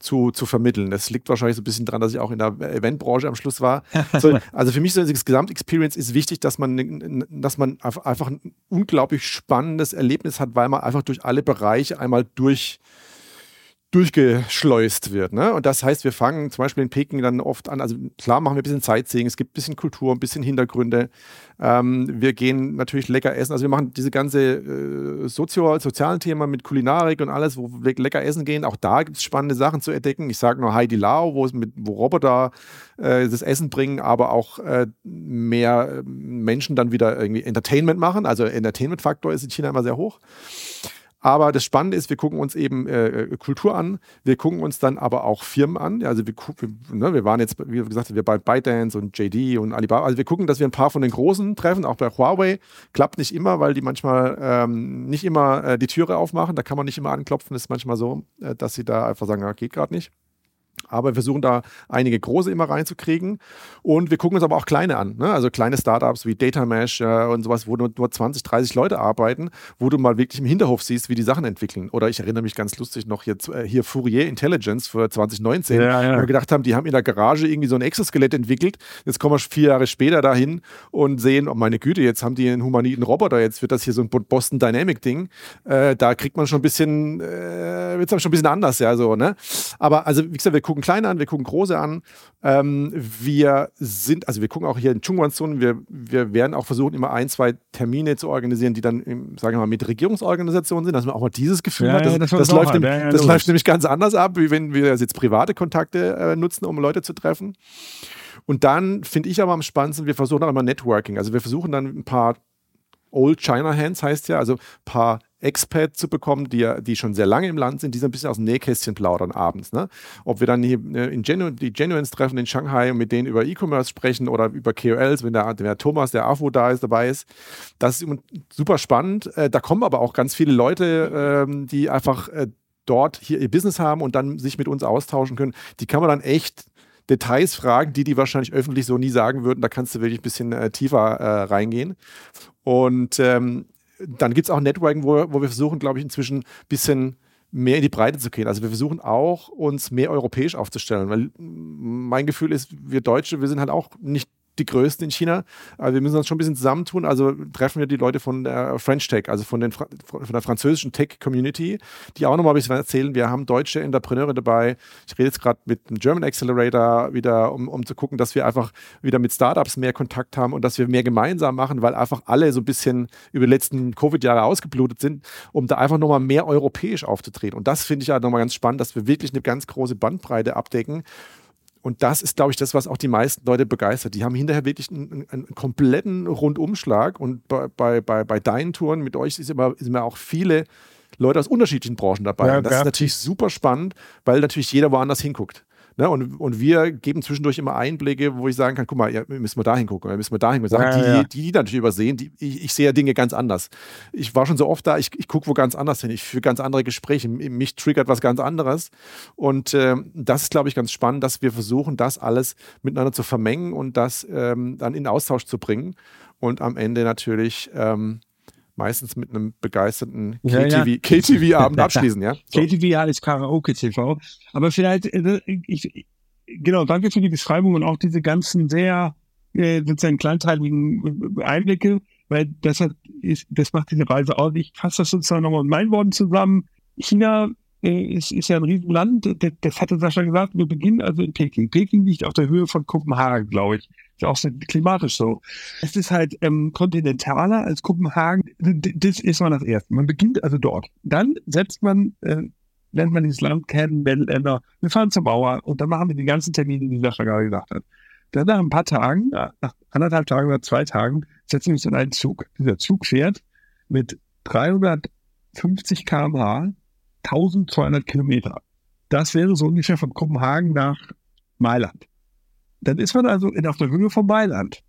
zu, zu vermitteln. Das liegt wahrscheinlich so ein bisschen daran, dass ich auch in der Eventbranche am Schluss war. So, also für mich so das Gesamtexperience ist wichtig, dass man, dass man einfach ein unglaublich spannendes Erlebnis hat, weil man einfach durch alle Bereiche einmal durch durchgeschleust wird. Ne? Und das heißt, wir fangen zum Beispiel in Peking dann oft an, also klar machen wir ein bisschen Sightseeing, es gibt ein bisschen Kultur, ein bisschen Hintergründe. Ähm, wir gehen natürlich lecker essen, also wir machen diese ganze äh, Sozio sozialen Thema mit Kulinarik und alles, wo wir lecker essen gehen. Auch da gibt es spannende Sachen zu entdecken. Ich sage nur Heidi Lao, wo, es mit, wo Roboter äh, das Essen bringen, aber auch äh, mehr äh, Menschen dann wieder irgendwie Entertainment machen. Also Entertainment-Faktor ist in China immer sehr hoch. Aber das Spannende ist, wir gucken uns eben äh, äh, Kultur an, wir gucken uns dann aber auch Firmen an. Also wir, ne, wir waren jetzt, wie gesagt, wir bei ByteDance und JD und Alibaba. Also wir gucken, dass wir ein paar von den Großen treffen, auch bei Huawei. Klappt nicht immer, weil die manchmal ähm, nicht immer äh, die Türe aufmachen. Da kann man nicht immer anklopfen. Das ist manchmal so, äh, dass sie da einfach sagen, ja, geht gerade nicht. Aber wir versuchen da einige große immer reinzukriegen. Und wir gucken uns aber auch kleine an. Ne? Also kleine Startups wie Datamesh äh, und sowas, wo nur, nur 20, 30 Leute arbeiten, wo du mal wirklich im Hinterhof siehst, wie die Sachen entwickeln. Oder ich erinnere mich ganz lustig noch jetzt äh, hier Fourier Intelligence für 2019, ja, ja. wo wir gedacht haben, die haben in der Garage irgendwie so ein Exoskelett entwickelt. Jetzt kommen wir vier Jahre später dahin und sehen, oh meine Güte, jetzt haben die einen humaniten Roboter, jetzt wird das hier so ein Boston Dynamic Ding. Äh, da kriegt man schon ein bisschen, äh, wird es schon ein bisschen anders, ja, so, ne? Aber also, wie gesagt, wir gucken kleine an, wir gucken große an. Ähm, wir sind, also wir gucken auch hier in Chungwon-Zone, wir, wir werden auch versuchen, immer ein, zwei Termine zu organisieren, die dann, sagen wir mal, mit Regierungsorganisationen sind, dass man auch mal dieses Gefühl ja, hat. Das, ja, das, das läuft, ja, das läuft nämlich ganz anders ab, wie wenn wir jetzt private Kontakte äh, nutzen, um Leute zu treffen. Und dann finde ich aber am spannendsten, wir versuchen auch immer Networking. Also wir versuchen dann ein paar Old China Hands heißt ja, also ein paar Expat zu bekommen, die, die schon sehr lange im Land sind, die so ein bisschen aus dem Nähkästchen plaudern abends. Ne? Ob wir dann hier äh, in Genu die Genuines treffen in Shanghai und mit denen über E-Commerce sprechen oder über KOLs, wenn der, der Thomas, der AFO da ist, dabei ist. Das ist super spannend. Äh, da kommen aber auch ganz viele Leute, ähm, die einfach äh, dort hier ihr Business haben und dann sich mit uns austauschen können. Die kann man dann echt Details fragen, die die wahrscheinlich öffentlich so nie sagen würden. Da kannst du wirklich ein bisschen äh, tiefer reingehen. Und ähm, dann gibt es auch Networking, wo, wo wir versuchen, glaube ich, inzwischen ein bisschen mehr in die Breite zu gehen. Also wir versuchen auch, uns mehr europäisch aufzustellen, weil mein Gefühl ist, wir Deutsche, wir sind halt auch nicht die größten in China. Aber wir müssen uns schon ein bisschen zusammentun. Also treffen wir die Leute von der French Tech, also von, den, von der französischen Tech-Community, die auch nochmal ein bisschen erzählen. Wir haben deutsche Entrepreneure dabei. Ich rede jetzt gerade mit dem German Accelerator wieder, um, um zu gucken, dass wir einfach wieder mit Startups mehr Kontakt haben und dass wir mehr gemeinsam machen, weil einfach alle so ein bisschen über die letzten Covid-Jahre ausgeblutet sind, um da einfach nochmal mehr europäisch aufzutreten. Und das finde ich ja nochmal ganz spannend, dass wir wirklich eine ganz große Bandbreite abdecken und das ist, glaube ich, das, was auch die meisten Leute begeistert. Die haben hinterher wirklich einen, einen kompletten Rundumschlag. Und bei, bei, bei, bei deinen Touren mit euch ist immer, ist immer auch viele Leute aus unterschiedlichen Branchen dabei. Ja, und das ist natürlich super spannend, weil natürlich jeder woanders hinguckt. Ne? Und, und wir geben zwischendurch immer Einblicke, wo ich sagen kann, guck mal, ja, müssen wir da hingucken, müssen wir da hingucken. Sagen, ja, ja. Die, die, die natürlich übersehen, die, ich, ich, sehe ja Dinge ganz anders. Ich war schon so oft da, ich, ich gucke wo ganz anders hin, ich führe ganz andere Gespräche, mich triggert was ganz anderes. Und äh, das ist, glaube ich, ganz spannend, dass wir versuchen, das alles miteinander zu vermengen und das ähm, dann in Austausch zu bringen. Und am Ende natürlich ähm, meistens mit einem begeisterten KTV-Abend ja, abschließen, ja? So. KTV alles Karaoke-TV. Aber vielleicht, äh, ich, genau, danke für die Beschreibung und auch diese ganzen sehr äh, sozusagen kleinteiligen äh, Einblicke, weil das hat, ist, das macht diese Reise aus. Ich fasse das sozusagen nochmal in meinen Worten zusammen. China äh, ist, ja ein Riesenland, das, das hatte Sascha gesagt, wir beginnen also in Peking. Peking liegt auf der Höhe von Kopenhagen, glaube ich. Ist auch klimatisch so. Es ist halt ähm, kontinentaler als Kopenhagen. Das ist mal das Erste. Man beginnt also dort. Dann setzt man, äh, lernt man dieses Land kennen, Länder. Wir fahren zur Mauer und dann machen wir die ganzen Termine, die Sascha gerade gesagt hat. Dann nach ein paar Tagen, nach anderthalb Tagen oder zwei Tagen, setzen wir uns in einen Zug. Dieser Zug fährt mit 350 km/h 1200 Kilometer. Das wäre so ungefähr von Kopenhagen nach Mailand. Dann ist man also auf der Höhe von Mailand.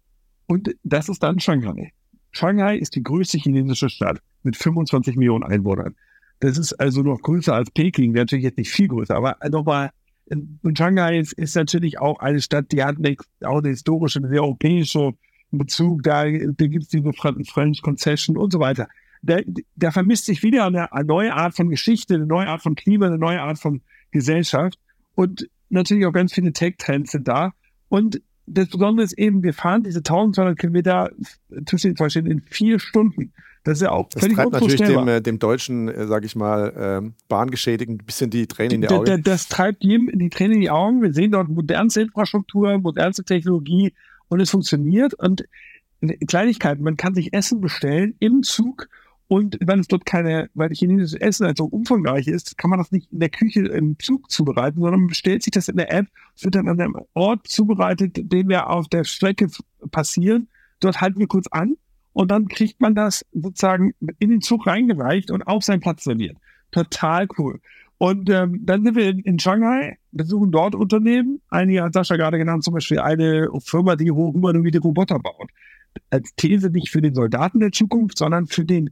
Und das ist dann Shanghai. Shanghai ist die größte chinesische Stadt mit 25 Millionen Einwohnern. Das ist also noch größer als Peking, natürlich jetzt nicht viel größer, aber nochmal, und Shanghai ist, ist natürlich auch eine Stadt, die hat eine, auch eine historische, eine europäische Bezug, da, da gibt es diese French Concession und so weiter da, da vermisst sich wieder eine, eine neue Art von Geschichte, eine neue Art von Klima, eine neue Art von Gesellschaft. Und natürlich auch ganz viele Tech-Trends sind da. Und das Besondere ist eben, wir fahren diese 1200 Kilometer zwischen den zwei Städten in vier Stunden. Das ist ja auch das völlig treibt natürlich dem, äh, dem deutschen, äh, sag ich mal, äh, Bahngeschädigten ein bisschen die Tränen in die Augen. Das, das treibt jedem die Tränen in die Augen. Wir sehen dort modernste Infrastruktur, modernste Technologie und es funktioniert. Und Kleinigkeiten, man kann sich Essen bestellen im Zug und weil es dort keine, weil chinesisches Essen halt so umfangreich ist, kann man das nicht in der Küche im Zug zubereiten, sondern man bestellt sich das in der App, wird dann an einem Ort zubereitet, den wir auf der Strecke passieren. Dort halten wir kurz an und dann kriegt man das sozusagen in den Zug reingereicht und auf seinen Platz serviert. Total cool. Und ähm, dann sind wir in, in Shanghai, besuchen dort Unternehmen. Einige hat Sascha gerade genannt, zum Beispiel eine Firma, die humanoide Roboter baut. Als These nicht für den Soldaten der Zukunft, sondern für den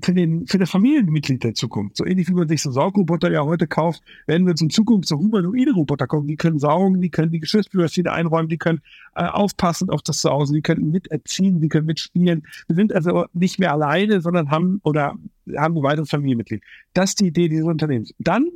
für, den, für das Familienmitglied der Zukunft. So ähnlich wie man sich so Saugroboter ja heute kauft, werden wir in Zukunft so humanoide Roboter kommen. Die können saugen, die können die Geschirrspülmaschine einräumen, die können äh, aufpassen auf das Zuhause, die können miterziehen, die können mitspielen. Wir sind also nicht mehr alleine, sondern haben oder haben ein weiteres Familienmitglied. Das ist die Idee dieses Unternehmens. Dann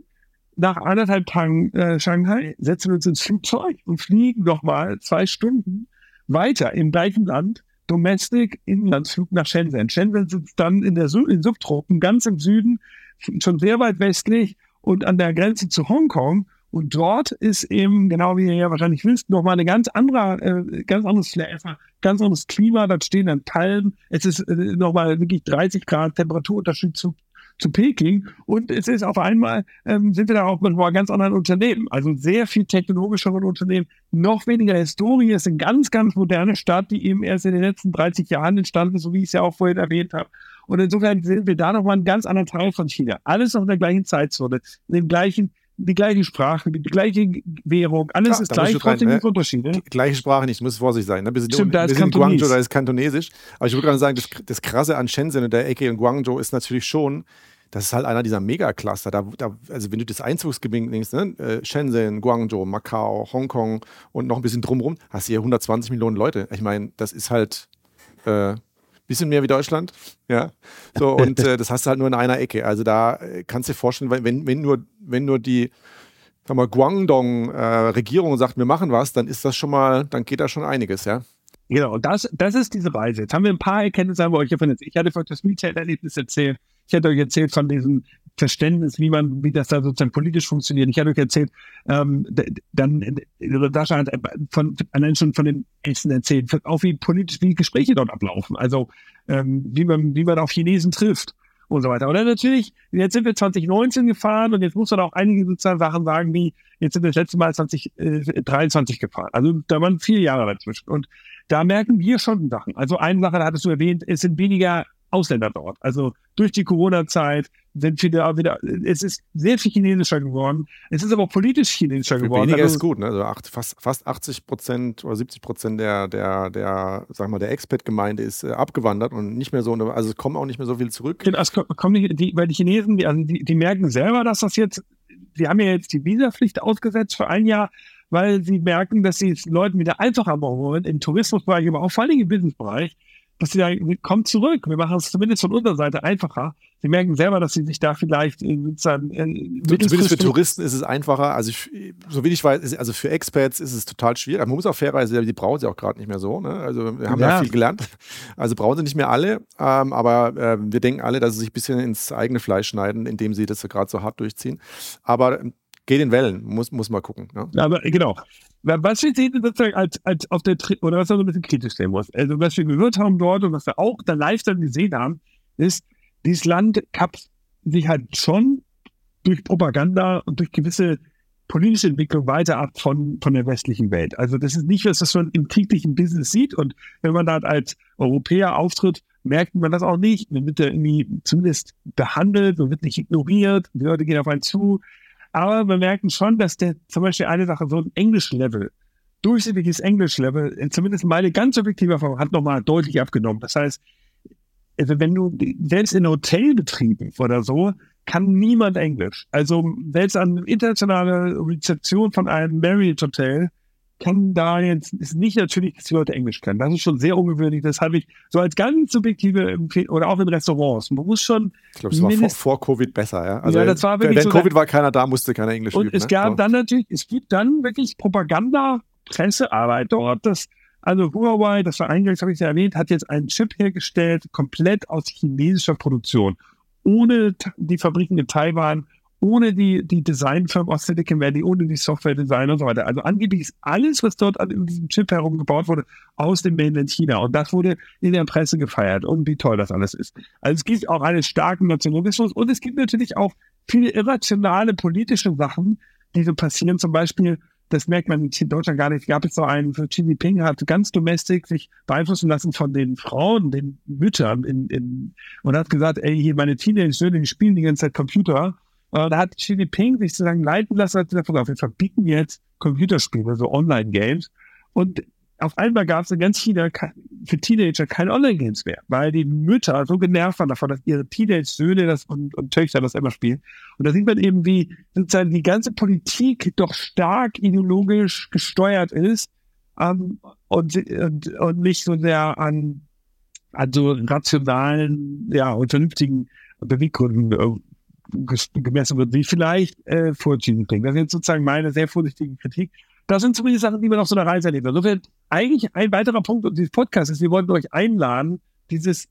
nach anderthalb Tagen äh, Shanghai setzen wir uns ins Flugzeug und fliegen nochmal zwei Stunden weiter im gleichen Land Domestic Inlandsflug nach Shenzhen. Shenzhen sitzt dann in der in Subtropen, ganz im Süden, schon sehr weit westlich und an der Grenze zu Hongkong. Und dort ist eben, genau wie ihr ja wahrscheinlich wisst, nochmal eine ganz andere, äh, ganz anderes Flavor, ganz anderes Klima. Da stehen dann Palmen. Es ist äh, nochmal wirklich 30 Grad Temperaturunterschied zu zu Peking und es ist auf einmal, ähm, sind wir da auch mit einem ganz anderen Unternehmen, also sehr viel technologischeren Unternehmen, noch weniger Historie, es ist eine ganz, ganz moderne Stadt, die eben erst in den letzten 30 Jahren entstanden ist, so wie ich es ja auch vorhin erwähnt habe. Und insofern sind wir da nochmal ein ganz anderer Teil von China. Alles noch in der gleichen Zeitzone, in dem gleichen die gleiche Sprache, die gleiche Währung, alles Klar, ist gleich, trotzdem gibt es Unterschiede. Die gleiche Sprache nicht, muss vorsichtig sein. Ne? Sind, Stimmt, da ist Guangzhou, da ist Kantonesisch. Aber ich würde gerade sagen, das, das Krasse an Shenzhen und der Ecke in Guangzhou ist natürlich schon, das ist halt einer dieser Megacluster. Da, da, also wenn du das Einzugsgebiet nimmst, ne? Äh, Shenzhen, Guangzhou, Macau, Hongkong und noch ein bisschen drumherum, hast du hier 120 Millionen Leute. Ich meine, das ist halt äh, bisschen mehr wie Deutschland. Ja. So, und äh, das hast du halt nur in einer Ecke. Also da äh, kannst du dir vorstellen, wenn, wenn, nur, wenn nur die sag mal, Guangdong-Regierung äh, sagt, wir machen was, dann ist das schon mal, dann geht da schon einiges, ja. Genau, das, das ist diese Reise. Jetzt haben wir ein paar Erkenntnisse, haben wir euch erzählt. Ich hatte euch das Retail-Erlebnis erzählt. Ich hatte euch erzählt von diesem Verständnis, wie man, wie das da sozusagen politisch funktioniert. Ich hatte euch erzählt, ähm, dann Sascha hat von, allein schon von dem Essen erzählt, auch wie politisch, wie Gespräche dort ablaufen. Also ähm, wie man, wie man auf Chinesen trifft und so weiter. Oder natürlich, jetzt sind wir 2019 gefahren und jetzt muss man auch einige sozusagen Sachen sagen, wie jetzt sind wir das letzte Mal 2023 äh, gefahren. Also da waren vier Jahre dazwischen. Und da merken wir schon Sachen. Also eine Sache, da hattest du erwähnt, es sind weniger Ausländer dort. Also durch die Corona-Zeit sind viele auch wieder, es ist sehr viel chinesischer geworden. Es ist aber auch politisch chinesischer geworden. Weniger also, ist gut, ne? Also acht, fast, fast 80 Prozent oder 70 Prozent der, der, der, sag mal, der Expat-Gemeinde ist äh, abgewandert und nicht mehr so, also es kommen auch nicht mehr so viel zurück. Genau, es kommen nicht, die, weil die Chinesen, die, also die, die merken selber, dass das jetzt, die haben ja jetzt die Visapflicht ausgesetzt für ein Jahr weil sie merken, dass sie es Leuten wieder einfacher machen wollen, im Tourismusbereich, aber auch vor allem im Businessbereich, dass sie sagen, kommt zurück, wir machen es zumindest von unserer Seite einfacher. Sie merken selber, dass sie sich da vielleicht äh, sozusagen äh, Zumindest für Touristen ist es einfacher. Also ich, so wie ich weiß, also für Expats ist es total schwierig. Man muss auch fairerweise, die brauchen sie auch gerade nicht mehr so. Ne? Also wir haben ja. ja. viel gelernt. Also brauchen sie nicht mehr alle, ähm, aber äh, wir denken alle, dass sie sich ein bisschen ins eigene Fleisch schneiden, indem sie das gerade so hart durchziehen. Aber geht in Wellen, muss, muss mal gucken. Ne? Aber genau. Was wir sehen, sozusagen als, als auf der, oder was man so ein bisschen kritisch sehen muss. Also, was wir gehört haben dort und was wir auch dann live dann gesehen haben, ist, dieses Land kappt sich halt schon durch Propaganda und durch gewisse politische Entwicklung weiter ab von, von der westlichen Welt. Also das ist nicht, was das man im täglichen Business sieht. Und wenn man da als Europäer auftritt, merkt man das auch nicht. Man wird da irgendwie zumindest behandelt, man wird nicht ignoriert, die Leute gehen auf einen zu. Aber wir merken schon, dass der zum Beispiel eine Sache, so ein Englisch-Level, durchschnittliches Englisch-Level, zumindest meine ganz subjektive Erfahrung, hat nochmal deutlich abgenommen. Das heißt, also wenn du selbst in Hotelbetrieben oder so, kann niemand Englisch. Also selbst an internationale Rezeption von einem Marriott Hotel kann da jetzt, ist nicht natürlich, dass die Leute Englisch können. Das ist schon sehr ungewöhnlich. Das habe ich so als ganz subjektive Empfehlung, oder auch in Restaurants. Man muss schon. Ich glaube, es war vor, vor, Covid besser, ja. Also, ja, das war wirklich wenn so Covid war keiner da, musste keiner Englisch Und üben, es ne? gab so. dann natürlich, es gibt dann wirklich Propaganda, Pressearbeit dort, das, also Huawei, das war eingangs, habe ich ja erwähnt, hat jetzt einen Chip hergestellt, komplett aus chinesischer Produktion. Ohne die Fabriken in Taiwan ohne die, die Designfirma aus Silicon Valley, ohne die Software-Design und so weiter. Also angeblich ist alles, was dort an diesem Chip herum gebaut wurde, aus dem Mainland China. Und das wurde in der Presse gefeiert und wie toll das alles ist. Also es gibt auch einen starken Nationalismus und es gibt natürlich auch viele irrationale politische Sachen, die so passieren. Zum Beispiel, das merkt man in Deutschland gar nicht, gab es so einen, Xi Jinping hat ganz domestic sich beeinflussen lassen von den Frauen, den Müttern in, in, und hat gesagt, ey, hier meine Teenage-Söhne, die spielen die ganze Zeit Computer da hat Xi Jinping sich sozusagen leiten lassen, hat gesagt, wir verbieten jetzt Computerspiele, so Online-Games. Und auf einmal gab es in ganz China für Teenager keine Online-Games mehr, weil die Mütter so genervt waren davon, dass ihre Teenage-Söhne das und, und Töchter das immer spielen. Und da sieht man eben, wie sozusagen die ganze Politik doch stark ideologisch gesteuert ist ähm, und, und, und nicht so sehr an, an so rationalen ja, und vernünftigen Beweggründen äh, gemessen wird, wie vielleicht äh, Xi Jinping. Das ist jetzt sozusagen meine sehr vorsichtige Kritik. Das sind zumindest Sachen, die man auf so einer Reise erlebt. Insofern eigentlich ein weiterer Punkt dieses Podcasts ist, wir wollten euch einladen, dieses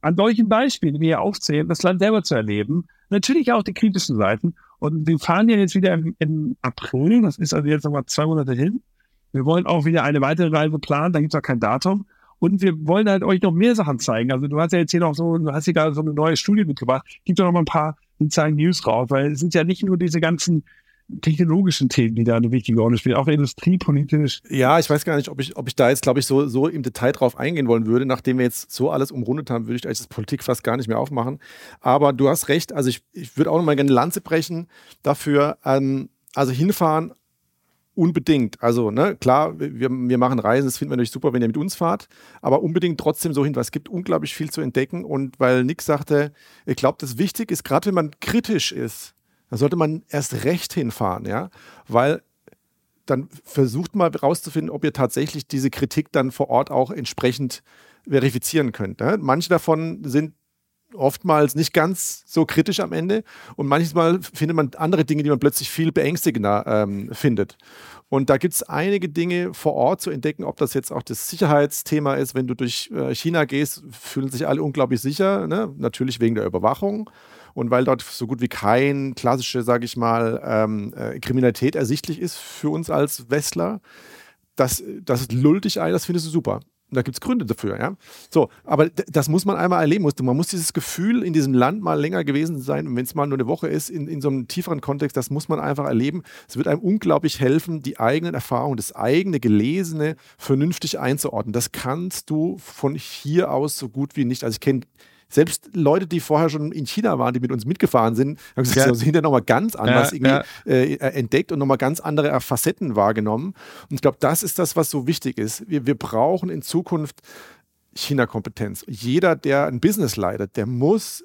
an solchen Beispielen, wie wir aufzählen, das Land selber zu erleben. Natürlich auch die kritischen Seiten. Und wir fahren ja jetzt wieder im, im April, das ist also jetzt nochmal zwei Monate hin. Wir wollen auch wieder eine weitere Reise planen, da gibt es auch kein Datum. Und wir wollen halt euch noch mehr Sachen zeigen. Also du hast ja jetzt hier noch so, du hast hier gerade so eine neue Studie mitgebracht. Gibt doch noch mal ein paar sozusagen News raus, weil es sind ja nicht nur diese ganzen technologischen Themen, die da eine wichtige Rolle spielen, auch industriepolitisch. Ja, ich weiß gar nicht, ob ich, ob ich da jetzt, glaube ich, so, so im Detail drauf eingehen wollen würde. Nachdem wir jetzt so alles umrundet haben, würde ich eigentlich das Politik fast gar nicht mehr aufmachen. Aber du hast recht, also ich, ich würde auch noch mal gerne eine Lanze brechen dafür. Ähm, also hinfahren unbedingt. Also, ne, klar, wir, wir machen Reisen, das finden wir natürlich super, wenn ihr mit uns fahrt, aber unbedingt trotzdem so hin, weil es gibt unglaublich viel zu entdecken. Und weil Nick sagte, ich glaube, das wichtig ist, gerade wenn man kritisch ist, dann sollte man erst recht hinfahren, ja, weil dann versucht mal rauszufinden, ob ihr tatsächlich diese Kritik dann vor Ort auch entsprechend verifizieren könnt. Ne? Manche davon sind oftmals nicht ganz so kritisch am Ende und manchmal findet man andere Dinge, die man plötzlich viel beängstigender ähm, findet. Und da gibt es einige Dinge vor Ort zu entdecken, ob das jetzt auch das Sicherheitsthema ist. Wenn du durch äh, China gehst, fühlen sich alle unglaublich sicher, ne? natürlich wegen der Überwachung und weil dort so gut wie kein klassische, sage ich mal, ähm, äh, Kriminalität ersichtlich ist für uns als Westler. Das, das lullt dich ein, das findest du super. Da gibt es Gründe dafür, ja. So, aber das muss man einmal erleben. Man muss dieses Gefühl in diesem Land mal länger gewesen sein. Wenn es mal nur eine Woche ist, in, in so einem tieferen Kontext, das muss man einfach erleben. Es wird einem unglaublich helfen, die eigenen Erfahrungen, das eigene Gelesene vernünftig einzuordnen. Das kannst du von hier aus so gut wie nicht. Also ich kenne selbst Leute, die vorher schon in China waren, die mit uns mitgefahren sind, haben gesagt, ja. also hinterher nochmal ganz anders ja, irgendwie ja. Äh, entdeckt und nochmal ganz andere Facetten wahrgenommen. Und ich glaube, das ist das, was so wichtig ist. Wir, wir brauchen in Zukunft China-Kompetenz. Jeder, der ein Business leitet, der muss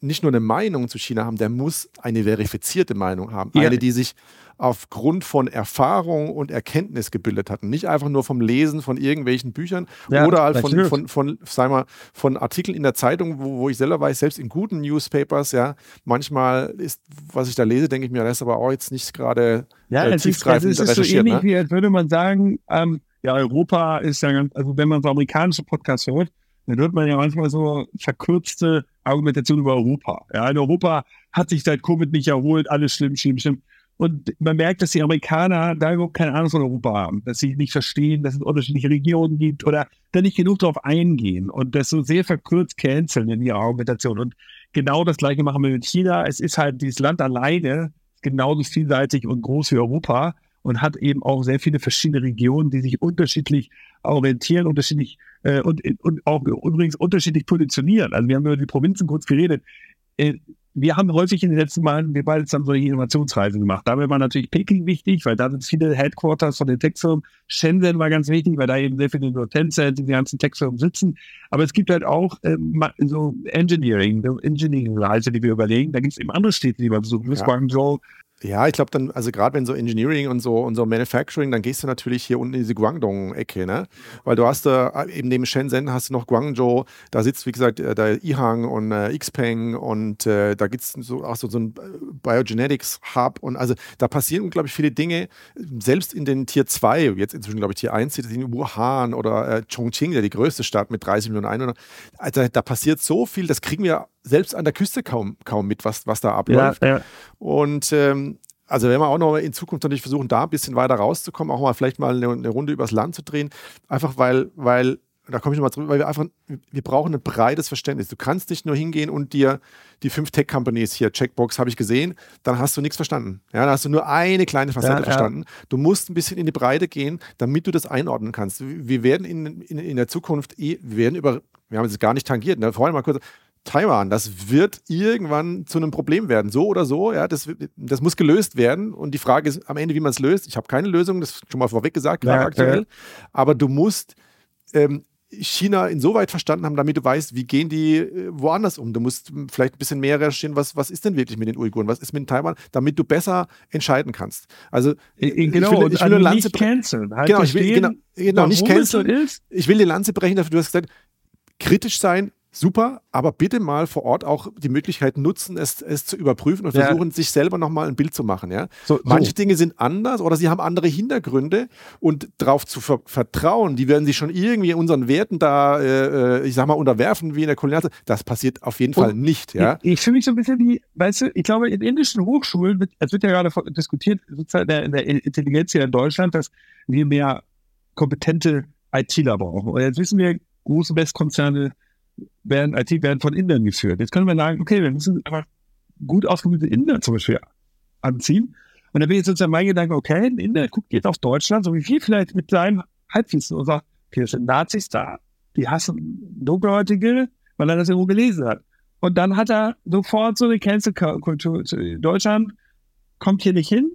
nicht nur eine Meinung zu China haben, der muss eine verifizierte Meinung haben. Eine, die sich aufgrund von Erfahrung und Erkenntnis gebildet hatten. Nicht einfach nur vom Lesen von irgendwelchen Büchern ja, oder halt von, von, von, sag mal, von Artikeln in der Zeitung, wo, wo ich selber weiß, selbst in guten Newspapers, ja, manchmal ist, was ich da lese, denke ich mir, das ist aber auch jetzt nicht gerade ja, äh, tiefgreifend es ist, es ist so ähnlich, ne? wie als würde man sagen, ähm, ja, Europa ist ja ganz, also wenn man so amerikanische Podcasts hört, dann hört man ja manchmal so verkürzte Argumentation über Europa. Ja, in Europa hat sich seit Covid nicht erholt, alles schlimm, schlimm, schlimm. Und man merkt, dass die Amerikaner da überhaupt keine Ahnung von Europa haben, dass sie nicht verstehen, dass es unterschiedliche Regionen gibt oder da nicht genug darauf eingehen und das so sehr verkürzt canceln in ihrer Argumentation. Und genau das Gleiche machen wir mit China. Es ist halt dieses Land alleine genauso vielseitig und groß wie Europa und hat eben auch sehr viele verschiedene Regionen, die sich unterschiedlich orientieren, unterschiedlich äh, und, und auch übrigens unterschiedlich positionieren. Also wir haben über die Provinzen kurz geredet. Äh, wir haben häufig in den letzten Malen, wir beide haben solche Innovationsreisen gemacht. Dabei war natürlich Peking wichtig, weil da sind viele Headquarters von den Tech-Firmen. Shenzhen war ganz wichtig, weil da eben sehr viele Tencent, die ganzen Tech-Firmen sitzen. Aber es gibt halt auch ähm, so Engineering, Engineering-Reise, die wir überlegen. Da gibt es eben andere Städte, die wir besuchen. Ja. Guangzhou, ja, ich glaube dann, also gerade wenn so Engineering und so und so Manufacturing, dann gehst du natürlich hier unten in diese Guangdong-Ecke, ne? Weil du hast da äh, eben neben Shenzhen hast du noch Guangzhou, da sitzt, wie gesagt, äh, der Ihang und äh, Xpeng und äh, da gibt es so, auch so, so ein Biogenetics-Hub und also da passieren unglaublich viele Dinge, selbst in den Tier 2, jetzt inzwischen glaube ich Tier 1, in Wuhan oder äh, Chongqing, der die größte Stadt mit 30 Millionen Einwohnern, also da passiert so viel, das kriegen wir selbst an der Küste kaum, kaum mit, was, was da abläuft. Ja, ja. Und ähm, also werden wir auch noch in Zukunft natürlich versuchen, da ein bisschen weiter rauszukommen, auch mal vielleicht mal eine, eine Runde übers Land zu drehen. Einfach weil, weil, da komme ich nochmal zurück, weil wir einfach, wir brauchen ein breites Verständnis. Du kannst nicht nur hingehen und dir die fünf Tech-Companies hier, Checkbox, habe ich gesehen, dann hast du nichts verstanden. Ja, dann hast du nur eine kleine Facette ja, verstanden. Ja. Du musst ein bisschen in die Breite gehen, damit du das einordnen kannst. Wir werden in, in, in der Zukunft, eh, wir werden über, wir haben es gar nicht tangiert, ne? vorhin mal kurz, Taiwan, das wird irgendwann zu einem Problem werden. So oder so, ja, das, das muss gelöst werden. Und die Frage ist am Ende, wie man es löst. Ich habe keine Lösung, das ist schon mal vorweg gesagt, gerade ja, aktuell. Ja. Aber du musst ähm, China insoweit verstanden haben, damit du weißt, wie gehen die äh, woanders um. Du musst vielleicht ein bisschen mehr recherchieren, was, was ist denn wirklich mit den Uiguren, was ist mit Taiwan, damit du besser entscheiden kannst. Also genau, ich will, ich will eine Lanze canceln. Halt genau, ich will, genau, genau nicht canceln. Ich will die Lanze brechen dafür, du hast gesagt, kritisch sein, super, aber bitte mal vor Ort auch die Möglichkeit nutzen, es, es zu überprüfen und versuchen, ja. sich selber nochmal ein Bild zu machen. Ja? So, Manche so. Dinge sind anders oder sie haben andere Hintergründe und darauf zu ver vertrauen, die werden sich schon irgendwie unseren Werten da, äh, äh ich sag mal, unterwerfen, wie in der Kolonialzeit. Das passiert auf jeden und Fall nicht. Ja? Ich, ich fühle mich so ein bisschen wie, weißt du, ich glaube, in indischen Hochschulen, wird, es wird ja gerade diskutiert, sozusagen in der Intelligenz hier in Deutschland, dass wir mehr kompetente ITler brauchen. Und jetzt wissen wir, große Bestkonzerne werden, IT werden von Indern geführt. Jetzt können wir sagen, okay, wir müssen einfach gut ausgebildete Inder zum Beispiel anziehen. Und dann bin ich sozusagen mein Gedanke, okay, ein Inder guckt jetzt auf Deutschland, so wie wir vielleicht mit seinem Halbwissen und sagt, okay, das sind Nazis da, die hassen Dunkelhäutige, weil er das irgendwo gelesen hat. Und dann hat er sofort so eine Cancel-Kultur. Deutschland kommt hier nicht hin.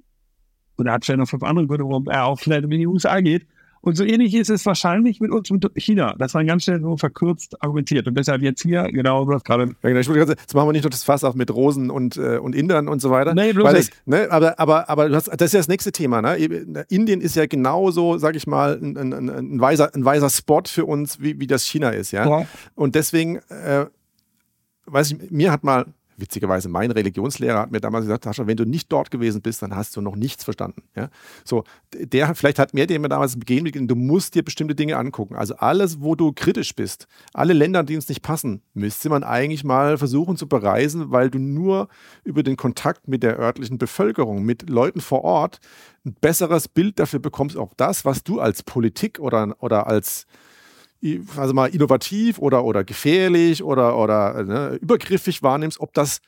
Und er hat vielleicht noch fünf andere Gründe, warum er auch vielleicht in die USA geht. Und so ähnlich ist es wahrscheinlich mit uns mit China. Das war ganz schnell so verkürzt argumentiert. Und deshalb jetzt hier, genau, du hast gerade. Ja, genau, jetzt machen wir nicht nur das Fass auf mit Rosen und, äh, und Indern und so weiter. Nee, bloß das, ne, aber, aber, aber du hast, das ist ja das nächste Thema. Ne? Indien ist ja genauso, sag ich mal, ein, ein, ein, ein, weiser, ein weiser Spot für uns, wie, wie das China ist. Ja? ja. Und deswegen. Äh, weiß ich, mir hat mal witzigerweise, mein Religionslehrer hat mir damals gesagt, Sascha, wenn du nicht dort gewesen bist, dann hast du noch nichts verstanden. Ja? So, der, vielleicht hat mir der mir damals begeben, du musst dir bestimmte Dinge angucken. Also alles, wo du kritisch bist, alle Länder, die uns nicht passen, müsste man eigentlich mal versuchen zu bereisen, weil du nur über den Kontakt mit der örtlichen Bevölkerung, mit Leuten vor Ort, ein besseres Bild dafür bekommst, ob das, was du als Politik oder, oder als also mal innovativ oder, oder gefährlich oder, oder ne, übergriffig wahrnimmst, ob das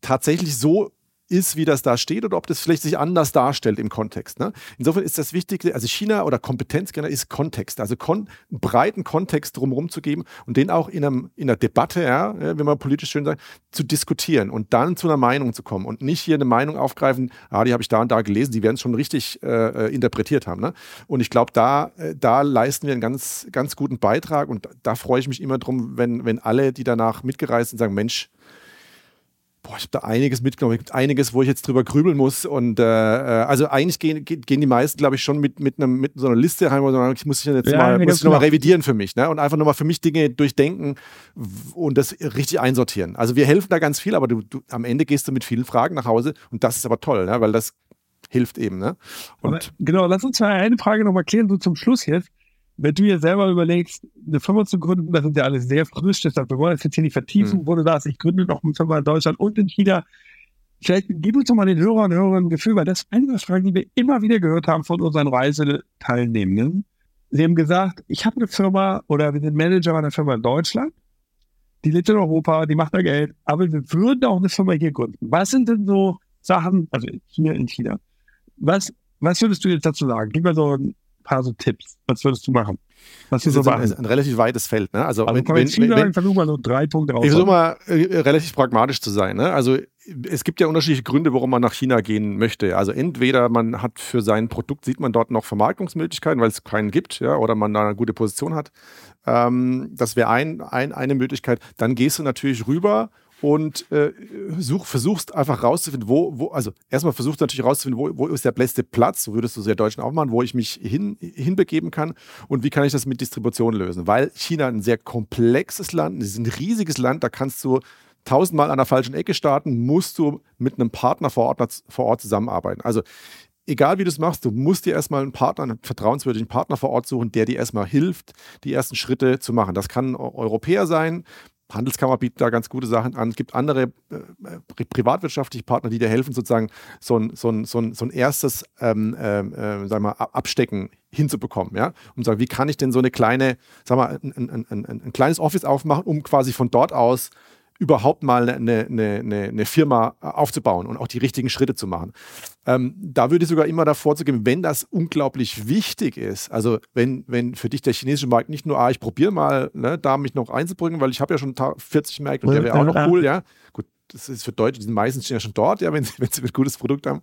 tatsächlich so ist, wie das da steht, oder ob das vielleicht sich anders darstellt im Kontext. Ne? Insofern ist das Wichtigste, also China oder Kompetenz generell ist Kontext, also kon einen breiten Kontext drumherum zu geben und den auch in, einem, in einer Debatte, ja, wenn man politisch schön sagt, zu diskutieren und dann zu einer Meinung zu kommen und nicht hier eine Meinung aufgreifen, ah, die habe ich da und da gelesen, die werden es schon richtig äh, äh, interpretiert haben. Ne? Und ich glaube, da, äh, da leisten wir einen ganz, ganz guten Beitrag und da freue ich mich immer drum, wenn, wenn alle, die danach mitgereist sind, sagen, Mensch, boah, ich habe da einiges mitgenommen. Es gibt einiges, wo ich jetzt drüber grübeln muss. Und äh, äh also eigentlich gehen, gehen die meisten, glaube ich, schon mit, mit, einem, mit so einer Liste heim, wo sagen, ich muss ich jetzt ja, mal, muss ich noch mal revidieren für mich. Ne? Und einfach nochmal für mich Dinge durchdenken und das richtig einsortieren. Also wir helfen da ganz viel, aber du, du am Ende gehst du mit vielen Fragen nach Hause und das ist aber toll, ne? weil das hilft eben. Ne? Und genau, lass uns mal eine Frage nochmal klären, so zum Schluss jetzt wenn du dir selber überlegst, eine Firma zu gründen, das sind ja alles sehr frisch, deshalb wir wollen das jetzt hier nicht vertiefen, mhm. wo du sagst, ich gründe noch eine Firma in Deutschland und in China. Vielleicht gib uns doch mal den Hörern und Hörern ein Gefühl, weil das ist eine der Fragen, die wir immer wieder gehört haben von unseren Reiseteilnehmenden. Sie haben gesagt, ich habe eine Firma oder wir sind Manager einer Firma in Deutschland, die lebt in Europa, die macht da Geld, aber wir würden auch eine Firma hier gründen. Was sind denn so Sachen, also hier in China, was, was würdest du jetzt dazu sagen? Gib mal so ein paar so Tipps. Was würdest du machen? Was das ist so ein, ein, relativ weites Feld. Ne? Also, also wenn, wenn, wenn, wenn, versuch mal so drei Punkte raus. Ich versuche mal äh, relativ pragmatisch zu sein. Ne? Also es gibt ja unterschiedliche Gründe, warum man nach China gehen möchte. Also entweder man hat für sein Produkt, sieht man dort noch Vermarktungsmöglichkeiten, weil es keinen gibt, ja, oder man da eine gute Position hat. Ähm, das wäre ein, ein, eine Möglichkeit. Dann gehst du natürlich rüber und äh, such, versuchst einfach rauszufinden, wo, wo, also erstmal versuchst natürlich rauszufinden, wo, wo ist der beste Platz, so würdest du sehr Deutschen auch machen, wo ich mich hin, hinbegeben kann und wie kann ich das mit Distribution lösen. Weil China ein sehr komplexes Land, es ist ein riesiges Land, da kannst du tausendmal an der falschen Ecke starten, musst du mit einem Partner vor Ort, vor Ort zusammenarbeiten. Also egal wie du es machst, du musst dir erstmal einen Partner, einen vertrauenswürdigen Partner vor Ort suchen, der dir erstmal hilft, die ersten Schritte zu machen. Das kann ein Europäer sein, Handelskammer bietet da ganz gute Sachen an. Es gibt andere äh, privatwirtschaftliche Partner, die dir helfen, sozusagen so ein, so ein, so ein, so ein erstes ähm, ähm äh, sagen wir, Abstecken hinzubekommen. Ja? Und sagen, wie kann ich denn so eine kleine, sag mal, ein, ein, ein, ein kleines Office aufmachen, um quasi von dort aus überhaupt mal eine, eine, eine, eine, Firma aufzubauen und auch die richtigen Schritte zu machen. Ähm, da würde ich sogar immer davor zu gehen, wenn das unglaublich wichtig ist, also wenn, wenn für dich der chinesische Markt nicht nur, ah, ich probiere mal, ne, da mich noch einzubringen, weil ich habe ja schon 40 Märkte und der wäre auch noch cool, ja. Gut, das ist für Deutsche, die sind meistens ja schon dort, ja, wenn sie, wenn sie ein gutes Produkt haben.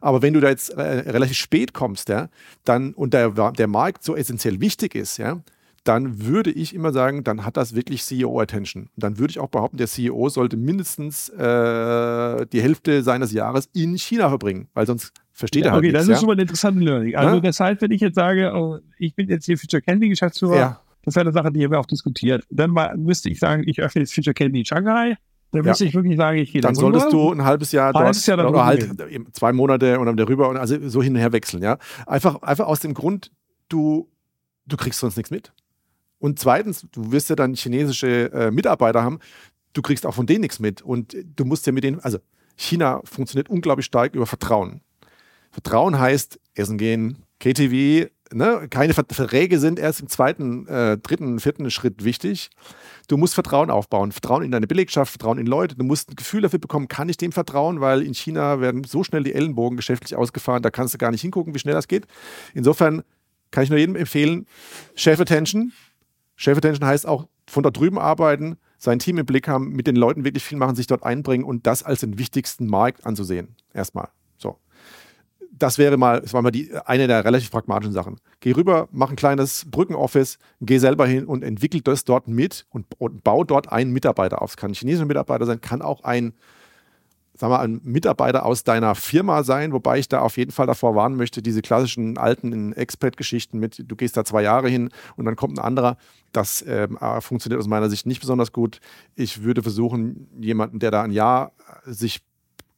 Aber wenn du da jetzt äh, relativ spät kommst, ja, dann und der, der Markt so essentiell wichtig ist, ja, dann würde ich immer sagen, dann hat das wirklich CEO-Attention. Dann würde ich auch behaupten, der CEO sollte mindestens äh, die Hälfte seines Jahres in China verbringen, weil sonst versteht ja, er halt Okay, nichts, das ist schon mal ein interessantes Learning. Also ja? das heißt, wenn ich jetzt sage, oh, ich bin jetzt hier Future Candy Geschäftsführer, ja. das wäre eine Sache, die wir auch diskutiert. Dann mal, müsste ich sagen, ich öffne jetzt Future Candy in Shanghai. Dann müsste ich wirklich sagen, ich gehe Dann solltest du ein halbes Jahr dort halbes Jahr oder halt zwei Monate und dann darüber und also so hin und her wechseln, ja. Einfach, einfach aus dem Grund, du, du kriegst sonst nichts mit. Und zweitens, du wirst ja dann chinesische äh, Mitarbeiter haben, du kriegst auch von denen nichts mit. Und du musst ja mit denen, also China funktioniert unglaublich stark über Vertrauen. Vertrauen heißt Essen gehen, KTV, ne? keine Verträge sind erst im zweiten, äh, dritten, vierten Schritt wichtig. Du musst Vertrauen aufbauen. Vertrauen in deine Belegschaft, Vertrauen in Leute. Du musst ein Gefühl dafür bekommen, kann ich dem vertrauen, weil in China werden so schnell die Ellenbogen geschäftlich ausgefahren, da kannst du gar nicht hingucken, wie schnell das geht. Insofern kann ich nur jedem empfehlen, Chef-Attention, Chef-Attention heißt auch von dort drüben arbeiten, sein Team im Blick haben, mit den Leuten wirklich viel machen, sich dort einbringen und das als den wichtigsten Markt anzusehen. Erstmal. So. Das wäre mal, das war mal die, eine der relativ pragmatischen Sachen. Geh rüber, mach ein kleines Brückenoffice, geh selber hin und entwickel das dort mit und, und bau dort einen Mitarbeiter auf. Es kann ein chinesischer Mitarbeiter sein, kann auch ein sag mal, ein Mitarbeiter aus deiner Firma sein, wobei ich da auf jeden Fall davor warnen möchte, diese klassischen alten Expat-Geschichten mit, du gehst da zwei Jahre hin und dann kommt ein anderer. Das ähm, funktioniert aus meiner Sicht nicht besonders gut. Ich würde versuchen, jemanden, der da ein Jahr sich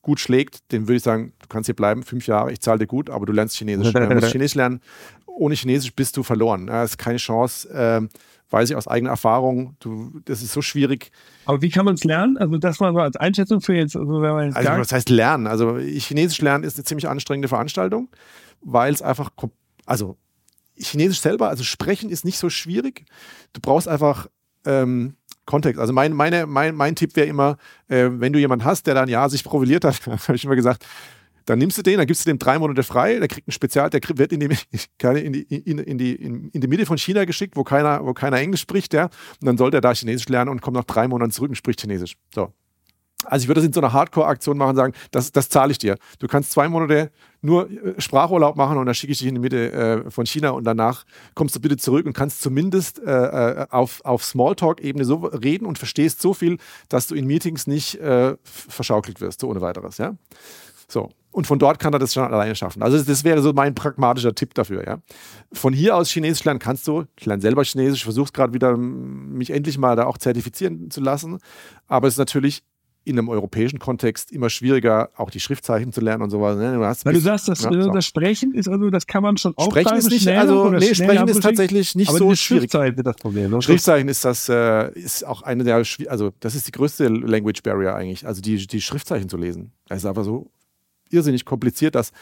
gut schlägt, dem würde ich sagen, du kannst hier bleiben, fünf Jahre, ich zahle dir gut, aber du lernst Chinesisch. Du musst Chinesisch lernen. Ohne Chinesisch bist du verloren. Es ist keine Chance. Ähm, weiß ich aus eigener Erfahrung, du, das ist so schwierig. Aber wie kann man es lernen? Also das mal so als Einschätzung für jetzt. Also, wenn man jetzt also was heißt lernen? Also Chinesisch lernen ist eine ziemlich anstrengende Veranstaltung, weil es einfach, also Chinesisch selber, also sprechen ist nicht so schwierig. Du brauchst einfach ähm, Kontext. Also mein, meine, mein, mein Tipp wäre immer, äh, wenn du jemanden hast, der dann ja sich profiliert hat, habe ich immer gesagt, dann nimmst du den, dann gibst du dem drei Monate frei, der kriegt ein Spezial, der wird in die, in die, in, die, in die Mitte von China geschickt, wo keiner, wo keiner Englisch spricht, ja. Und dann soll der da Chinesisch lernen und kommt nach drei Monaten zurück und spricht Chinesisch. So. Also ich würde das in so einer Hardcore-Aktion machen und sagen, das, das zahle ich dir. Du kannst zwei Monate nur äh, Sprachurlaub machen und dann schicke ich dich in die Mitte äh, von China und danach kommst du bitte zurück und kannst zumindest äh, äh auf, auf Smalltalk-Ebene so reden und verstehst so viel, dass du in Meetings nicht äh, verschaukelt wirst, so ohne weiteres. Ja? So, und von dort kann er das schon alleine schaffen. Also das wäre so mein pragmatischer Tipp dafür. Ja. Von hier aus Chinesisch lernen kannst du. Ich lerne selber Chinesisch, versuche gerade wieder, mich endlich mal da auch zertifizieren zu lassen. Aber es ist natürlich in einem europäischen Kontext immer schwieriger, auch die Schriftzeichen zu lernen und sowas. Ne? Du hast Weil du sagst, das, ja, so. das Sprechen ist also, das kann man schon auch Sprechen ist nicht, also nee, Sprechen ist tatsächlich nicht so schwierig. Schriftzeichen ist das Problem. Ne? Schriftzeichen ist das, äh, ist auch eine der, also das ist die größte Language Barrier eigentlich, also die, die Schriftzeichen zu lesen. Das ist einfach so irrsinnig kompliziert, das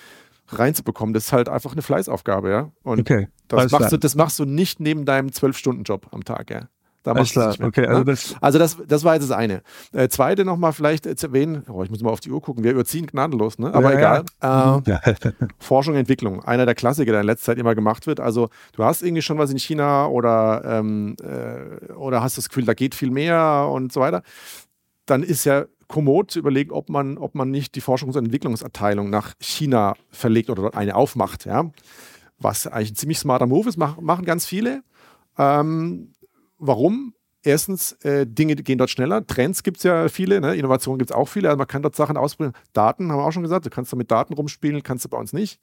reinzubekommen. Das ist halt einfach eine Fleißaufgabe, ja. Und okay. das, machst du, das machst du nicht neben deinem Zwölf-Stunden-Job am Tag, ja. Da machst klar. Okay, also, ne? das, also das, das war jetzt das eine. Äh, zweite nochmal vielleicht zu erwähnen, oh, ich muss mal auf die Uhr gucken, wir überziehen gnadenlos, ne? aber ja, egal. Ja. Äh, Forschung, Entwicklung, einer der Klassiker, der in letzter Zeit immer gemacht wird. Also du hast irgendwie schon was in China oder, ähm, äh, oder hast das Gefühl, da geht viel mehr und so weiter. Dann ist ja kommod zu überlegen, ob man, ob man nicht die Forschungs- und Entwicklungsabteilung nach China verlegt oder dort eine aufmacht. Ja? Was eigentlich ein ziemlich smarter Move ist, mach, machen ganz viele. Ähm, warum? Erstens, äh, Dinge gehen dort schneller. Trends gibt es ja viele, ne? Innovationen gibt es auch viele. Also man kann dort Sachen ausprobieren. Daten haben wir auch schon gesagt. Du kannst da mit Daten rumspielen, kannst du bei uns nicht.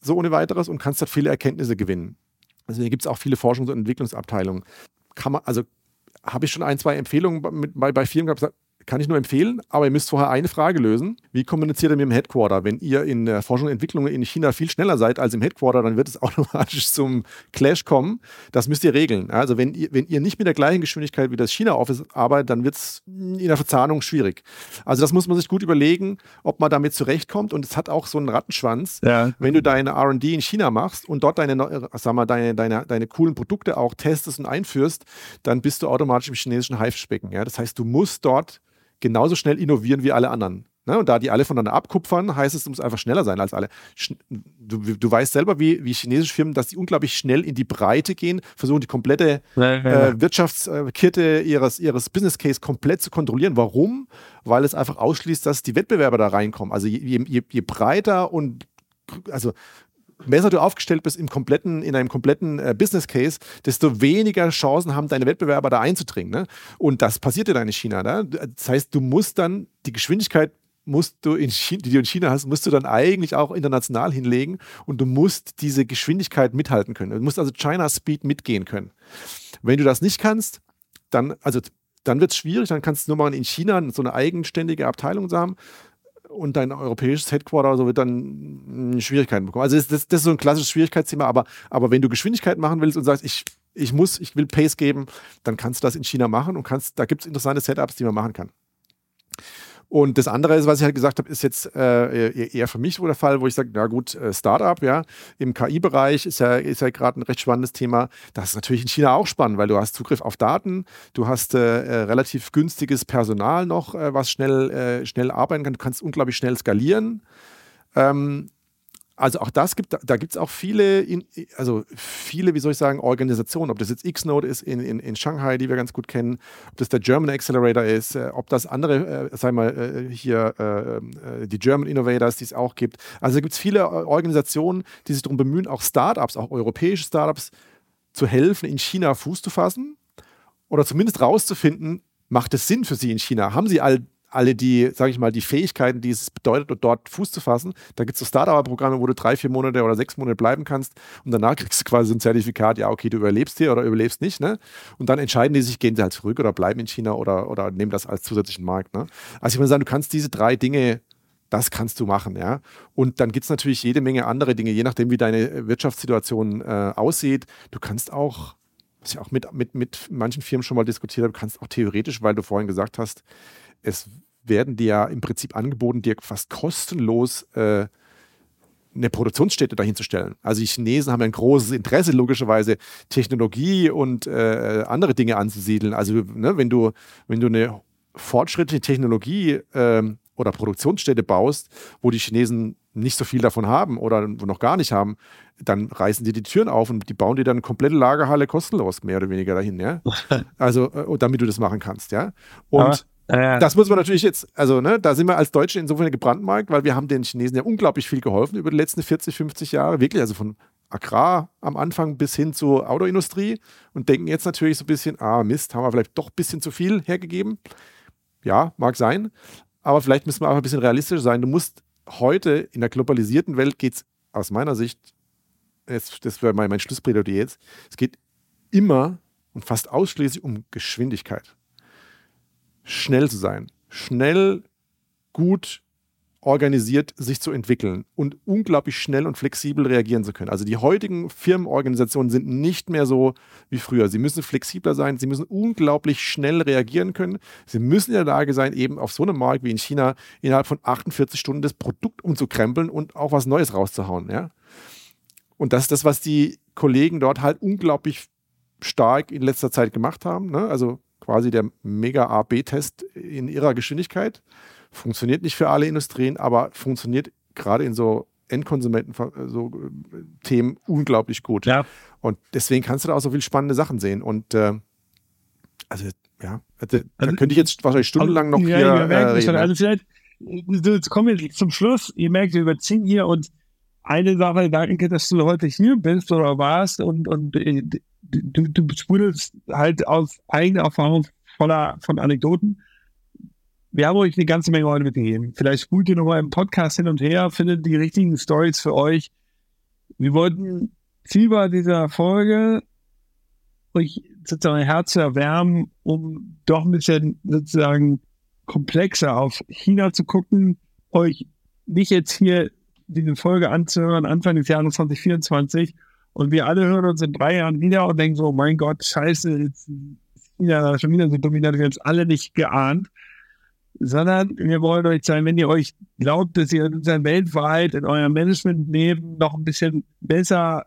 So ohne weiteres und kannst dort viele Erkenntnisse gewinnen. Also hier gibt es auch viele Forschungs- und Entwicklungsabteilungen. Kann man, also habe ich schon ein, zwei Empfehlungen bei, bei, Firmen gehabt, kann ich nur empfehlen, aber ihr müsst vorher eine Frage lösen. Wie kommuniziert ihr mit dem Headquarter? Wenn ihr in der Forschung und Entwicklung in China viel schneller seid als im Headquarter, dann wird es automatisch zum Clash kommen. Das müsst ihr regeln. Also wenn ihr, wenn ihr nicht mit der gleichen Geschwindigkeit wie das China-Office arbeitet, dann wird es in der Verzahnung schwierig. Also das muss man sich gut überlegen, ob man damit zurechtkommt. Und es hat auch so einen Rattenschwanz. Ja. Wenn du deine R&D in China machst und dort deine, sag mal, deine, deine, deine coolen Produkte auch testest und einführst, dann bist du automatisch im chinesischen Haifischbecken. Ja? Das heißt, du musst dort genauso schnell innovieren wie alle anderen. Ne? Und da die alle voneinander abkupfern, heißt es, du musst einfach schneller sein als alle. Du, du weißt selber, wie, wie chinesische Firmen, dass die unglaublich schnell in die Breite gehen, versuchen die komplette ja, ja, ja. Äh, Wirtschaftskette ihres, ihres Business Case komplett zu kontrollieren. Warum? Weil es einfach ausschließt, dass die Wettbewerber da reinkommen. Also je, je, je breiter und also besser du aufgestellt bist im kompletten, in einem kompletten äh, Business Case, desto weniger Chancen haben deine Wettbewerber da einzudringen. Ne? Und das passiert ja dann in China. Ne? Das heißt, du musst dann die Geschwindigkeit musst du in China, die du in China hast, musst du dann eigentlich auch international hinlegen und du musst diese Geschwindigkeit mithalten können. Du musst also China Speed mitgehen können. Wenn du das nicht kannst, dann, also dann wird es schwierig, dann kannst du nur mal in China so eine eigenständige Abteilung haben und dein europäisches Headquarter so wird dann Schwierigkeiten bekommen. Also das, das, das, ist so ein klassisches Schwierigkeitsthema, aber, aber wenn du Geschwindigkeit machen willst und sagst, ich, ich muss, ich will Pace geben, dann kannst du das in China machen und kannst, da gibt es interessante Setups, die man machen kann. Und das andere ist, was ich halt gesagt habe, ist jetzt äh, eher für mich so der Fall, wo ich sage, na gut, äh, Startup, ja, im KI-Bereich ist ja, ist ja gerade ein recht spannendes Thema. Das ist natürlich in China auch spannend, weil du hast Zugriff auf Daten, du hast äh, äh relativ günstiges Personal noch, äh, was schnell, schnell arbeiten kann, du kannst unglaublich schnell skalieren. Ähm, also auch das gibt, da gibt es auch viele, also viele, wie soll ich sagen, Organisationen, ob das jetzt Xnode ist in, in, in Shanghai, die wir ganz gut kennen, ob das der German Accelerator ist, äh, ob das andere, äh, sagen wir äh, hier äh, die German Innovators, die es auch gibt. Also gibt es viele äh, Organisationen, die sich darum bemühen, auch Startups, auch europäische Startups zu helfen, in China Fuß zu fassen oder zumindest rauszufinden, macht es Sinn für sie in China? Haben sie all alle die, sage ich mal, die Fähigkeiten, die es bedeutet, dort Fuß zu fassen. Da gibt es so Startup-Programme, wo du drei, vier Monate oder sechs Monate bleiben kannst und danach kriegst du quasi ein Zertifikat, ja, okay, du überlebst hier oder überlebst nicht. Ne? Und dann entscheiden die sich, gehen sie halt zurück oder bleiben in China oder, oder nehmen das als zusätzlichen Markt. Ne? Also ich würde sagen, du kannst diese drei Dinge das kannst du machen, ja. Und dann gibt es natürlich jede Menge andere Dinge, je nachdem, wie deine Wirtschaftssituation äh, aussieht. Du kannst auch, was ich auch mit, mit, mit manchen Firmen schon mal diskutiert habe, kannst auch theoretisch, weil du vorhin gesagt hast, es werden dir ja im Prinzip angeboten, dir fast kostenlos äh, eine Produktionsstätte dahin zu stellen. Also die Chinesen haben ein großes Interesse, logischerweise Technologie und äh, andere Dinge anzusiedeln. Also ne, wenn, du, wenn du eine fortschrittliche Technologie ähm, oder Produktionsstätte baust, wo die Chinesen nicht so viel davon haben oder noch gar nicht haben, dann reißen die die Türen auf und die bauen dir dann eine komplette Lagerhalle kostenlos, mehr oder weniger dahin, ja. Also, äh, damit du das machen kannst, ja. Und äh, das muss man natürlich jetzt, also ne, da sind wir als Deutsche insofern gebrandmarkt, weil wir haben den Chinesen ja unglaublich viel geholfen über die letzten 40, 50 Jahre, wirklich, also von Agrar am Anfang bis hin zur Autoindustrie und denken jetzt natürlich so ein bisschen, ah Mist, haben wir vielleicht doch ein bisschen zu viel hergegeben. Ja, mag sein, aber vielleicht müssen wir auch ein bisschen realistisch sein. Du musst heute in der globalisierten Welt geht es aus meiner Sicht, jetzt, das wäre mein, mein Schlussplädoyer jetzt, es geht immer und fast ausschließlich um Geschwindigkeit. Schnell zu sein. Schnell, gut organisiert sich zu entwickeln und unglaublich schnell und flexibel reagieren zu können. Also die heutigen Firmenorganisationen sind nicht mehr so wie früher. Sie müssen flexibler sein, sie müssen unglaublich schnell reagieren können. Sie müssen in der Lage sein, eben auf so einem Markt wie in China innerhalb von 48 Stunden das Produkt umzukrempeln und auch was Neues rauszuhauen. Ja? Und das ist das, was die Kollegen dort halt unglaublich stark in letzter Zeit gemacht haben. Ne? Also quasi der Mega-A-B-Test in ihrer Geschwindigkeit. Funktioniert nicht für alle Industrien, aber funktioniert gerade in so Endkonsumenten so äh, unglaublich gut. Ja. Und deswegen kannst du da auch so viele spannende Sachen sehen. Und äh, also ja, da, also, könnte ich jetzt wahrscheinlich stundenlang noch ja, hier ja, äh, reden. Also vielleicht, jetzt kommen wir zum Schluss. Ihr merkt, wir überziehen hier und eine Sache, danke, dass du heute hier bist oder warst und, und äh, du, du sprudelst halt aus eigener Erfahrung voller von Anekdoten wir haben euch eine ganze Menge heute mitgegeben. Vielleicht spult ihr nochmal im Podcast hin und her, findet die richtigen Stories für euch. Wir wollten Ziel bei dieser Folge euch sozusagen Herz erwärmen, um doch ein bisschen sozusagen komplexer auf China zu gucken, euch nicht jetzt hier diese Folge anzuhören, Anfang des Jahres 2024 und wir alle hören uns in drei Jahren wieder und denken so, mein Gott, scheiße, jetzt ist China schon wieder so dominant, wir haben es alle nicht geahnt sondern wir wollen euch zeigen, wenn ihr euch glaubt, dass ihr weltweit in eurem Managementleben noch ein bisschen besser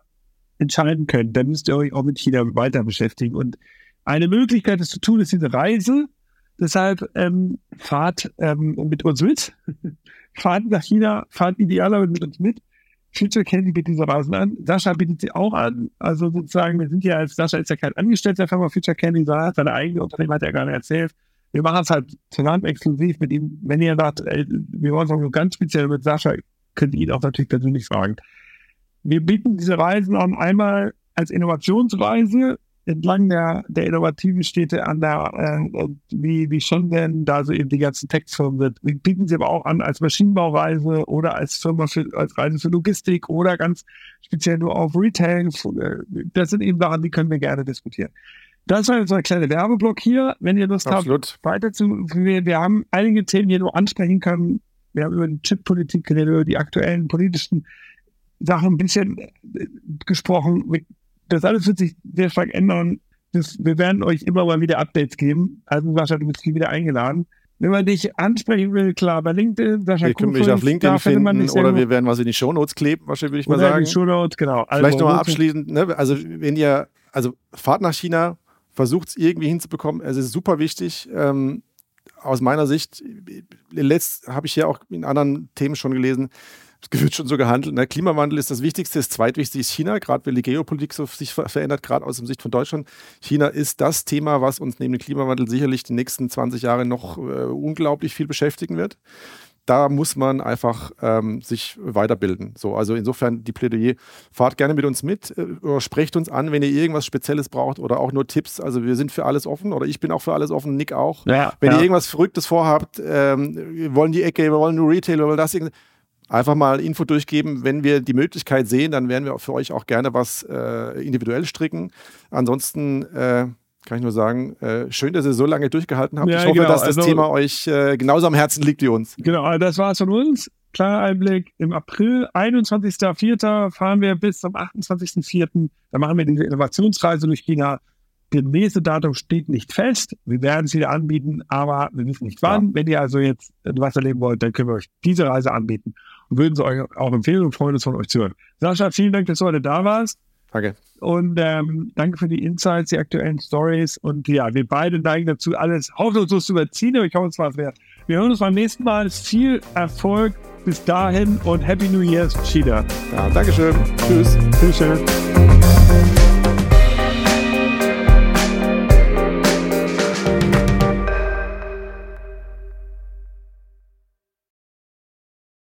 entscheiden könnt, dann müsst ihr euch auch mit China weiter beschäftigen. Und eine Möglichkeit, das zu tun, ist diese Reise. Deshalb ähm, fahrt ähm, mit uns mit. fahrt nach China, fahrt idealerweise mit uns mit. Future Candy bietet diese Reisen an. Sascha bietet sie auch an. Also sozusagen, wir sind ja als Sascha ist ja kein Angestellter der Firma Future Candy, sondern hat seine eigene Unternehmen, hat er gerade erzählt wir machen es halt Tenant exklusiv mit ihm. Wenn ihr sagt, ey, wir wollen es auch ganz speziell mit Sascha, könnt ihr ihn auch natürlich persönlich fragen. Wir bieten diese Reisen an einmal als Innovationsreise entlang der, der innovativen Städte an der, äh, wie, wie Shenzhen, da so eben die ganzen Tech-Firmen sind. Wir bieten sie aber auch an als Maschinenbaureise oder als Firma für, als Reise für Logistik oder ganz speziell nur auf Retail. Das sind eben Sachen, die können wir gerne diskutieren. Das war jetzt ein kleiner Werbeblock hier. Wenn ihr Lust Absolut. habt, weiter zu. Wir, wir haben einige Themen, die ihr nur ansprechen können. Wir haben über die Chip-Politik geredet, über die aktuellen politischen Sachen ein bisschen äh, gesprochen. Das alles wird sich sehr stark ändern. Das, wir werden euch immer mal wieder Updates geben. Also Sascha, du bist hier wieder eingeladen. Wenn man dich ansprechen will, klar, bei LinkedIn, Sascha Ihr könnt mich auf LinkedIn finden oder wir werden was in die Shownotes kleben, wahrscheinlich würde ich mal sagen. In die Shownotes, genau. Also Vielleicht nochmal abschließend, ne? also wenn ihr, also fahrt nach China, versucht es irgendwie hinzubekommen. Es ist super wichtig. Ähm, aus meiner Sicht, letzt habe ich ja auch in anderen Themen schon gelesen, es wird schon so gehandelt. Der ne? Klimawandel ist das Wichtigste, das Zweitwichtigste ist China, gerade weil die Geopolitik so sich verändert, gerade aus der Sicht von Deutschland. China ist das Thema, was uns neben dem Klimawandel sicherlich die nächsten 20 Jahre noch äh, unglaublich viel beschäftigen wird. da muss man einfach ähm, sich weiterbilden. So, also insofern die Plädoyer, fahrt gerne mit uns mit äh, oder sprecht uns an, wenn ihr irgendwas Spezielles braucht oder auch nur Tipps. Also wir sind für alles offen oder ich bin auch für alles offen, Nick auch. Ja, wenn ja. ihr irgendwas Verrücktes vorhabt, ähm, wir wollen die Ecke, wir wollen nur Retail, wir wollen das irgendwie einfach mal Info durchgeben. Wenn wir die Möglichkeit sehen, dann werden wir für euch auch gerne was äh, individuell stricken. Ansonsten äh, kann ich nur sagen, äh, schön, dass ihr so lange durchgehalten habt. Ja, ich hoffe, genau. dass das Also- Thema euch äh, genauso am Herzen liegt wie uns. Genau, also das war's von uns. Kleiner Einblick. Im April, 21.04. fahren wir bis zum 28.04. Da machen wir diese Innovationsreise durch China. Das nächste Datum steht nicht fest. Wir werden es wieder anbieten, aber wir wissen nicht wann. Wenn ihr also jetzt was erleben wollt, dann können wir euch diese Reise anbieten würden sie euch auch empfehlen und freuen uns von euch zu hören. Sascha, vielen Dank, dass du heute da warst. Danke. Und ähm, danke für die Insights, die aktuellen Stories. Und ja, wir beide neigen dazu, alles hoffnungslos zu überziehen, aber ich hoffe, es war es wert. Wir hören uns beim nächsten Mal. Viel Erfolg bis dahin und Happy New Year's, China. Ja, Dankeschön. Tschüss. Tschüss.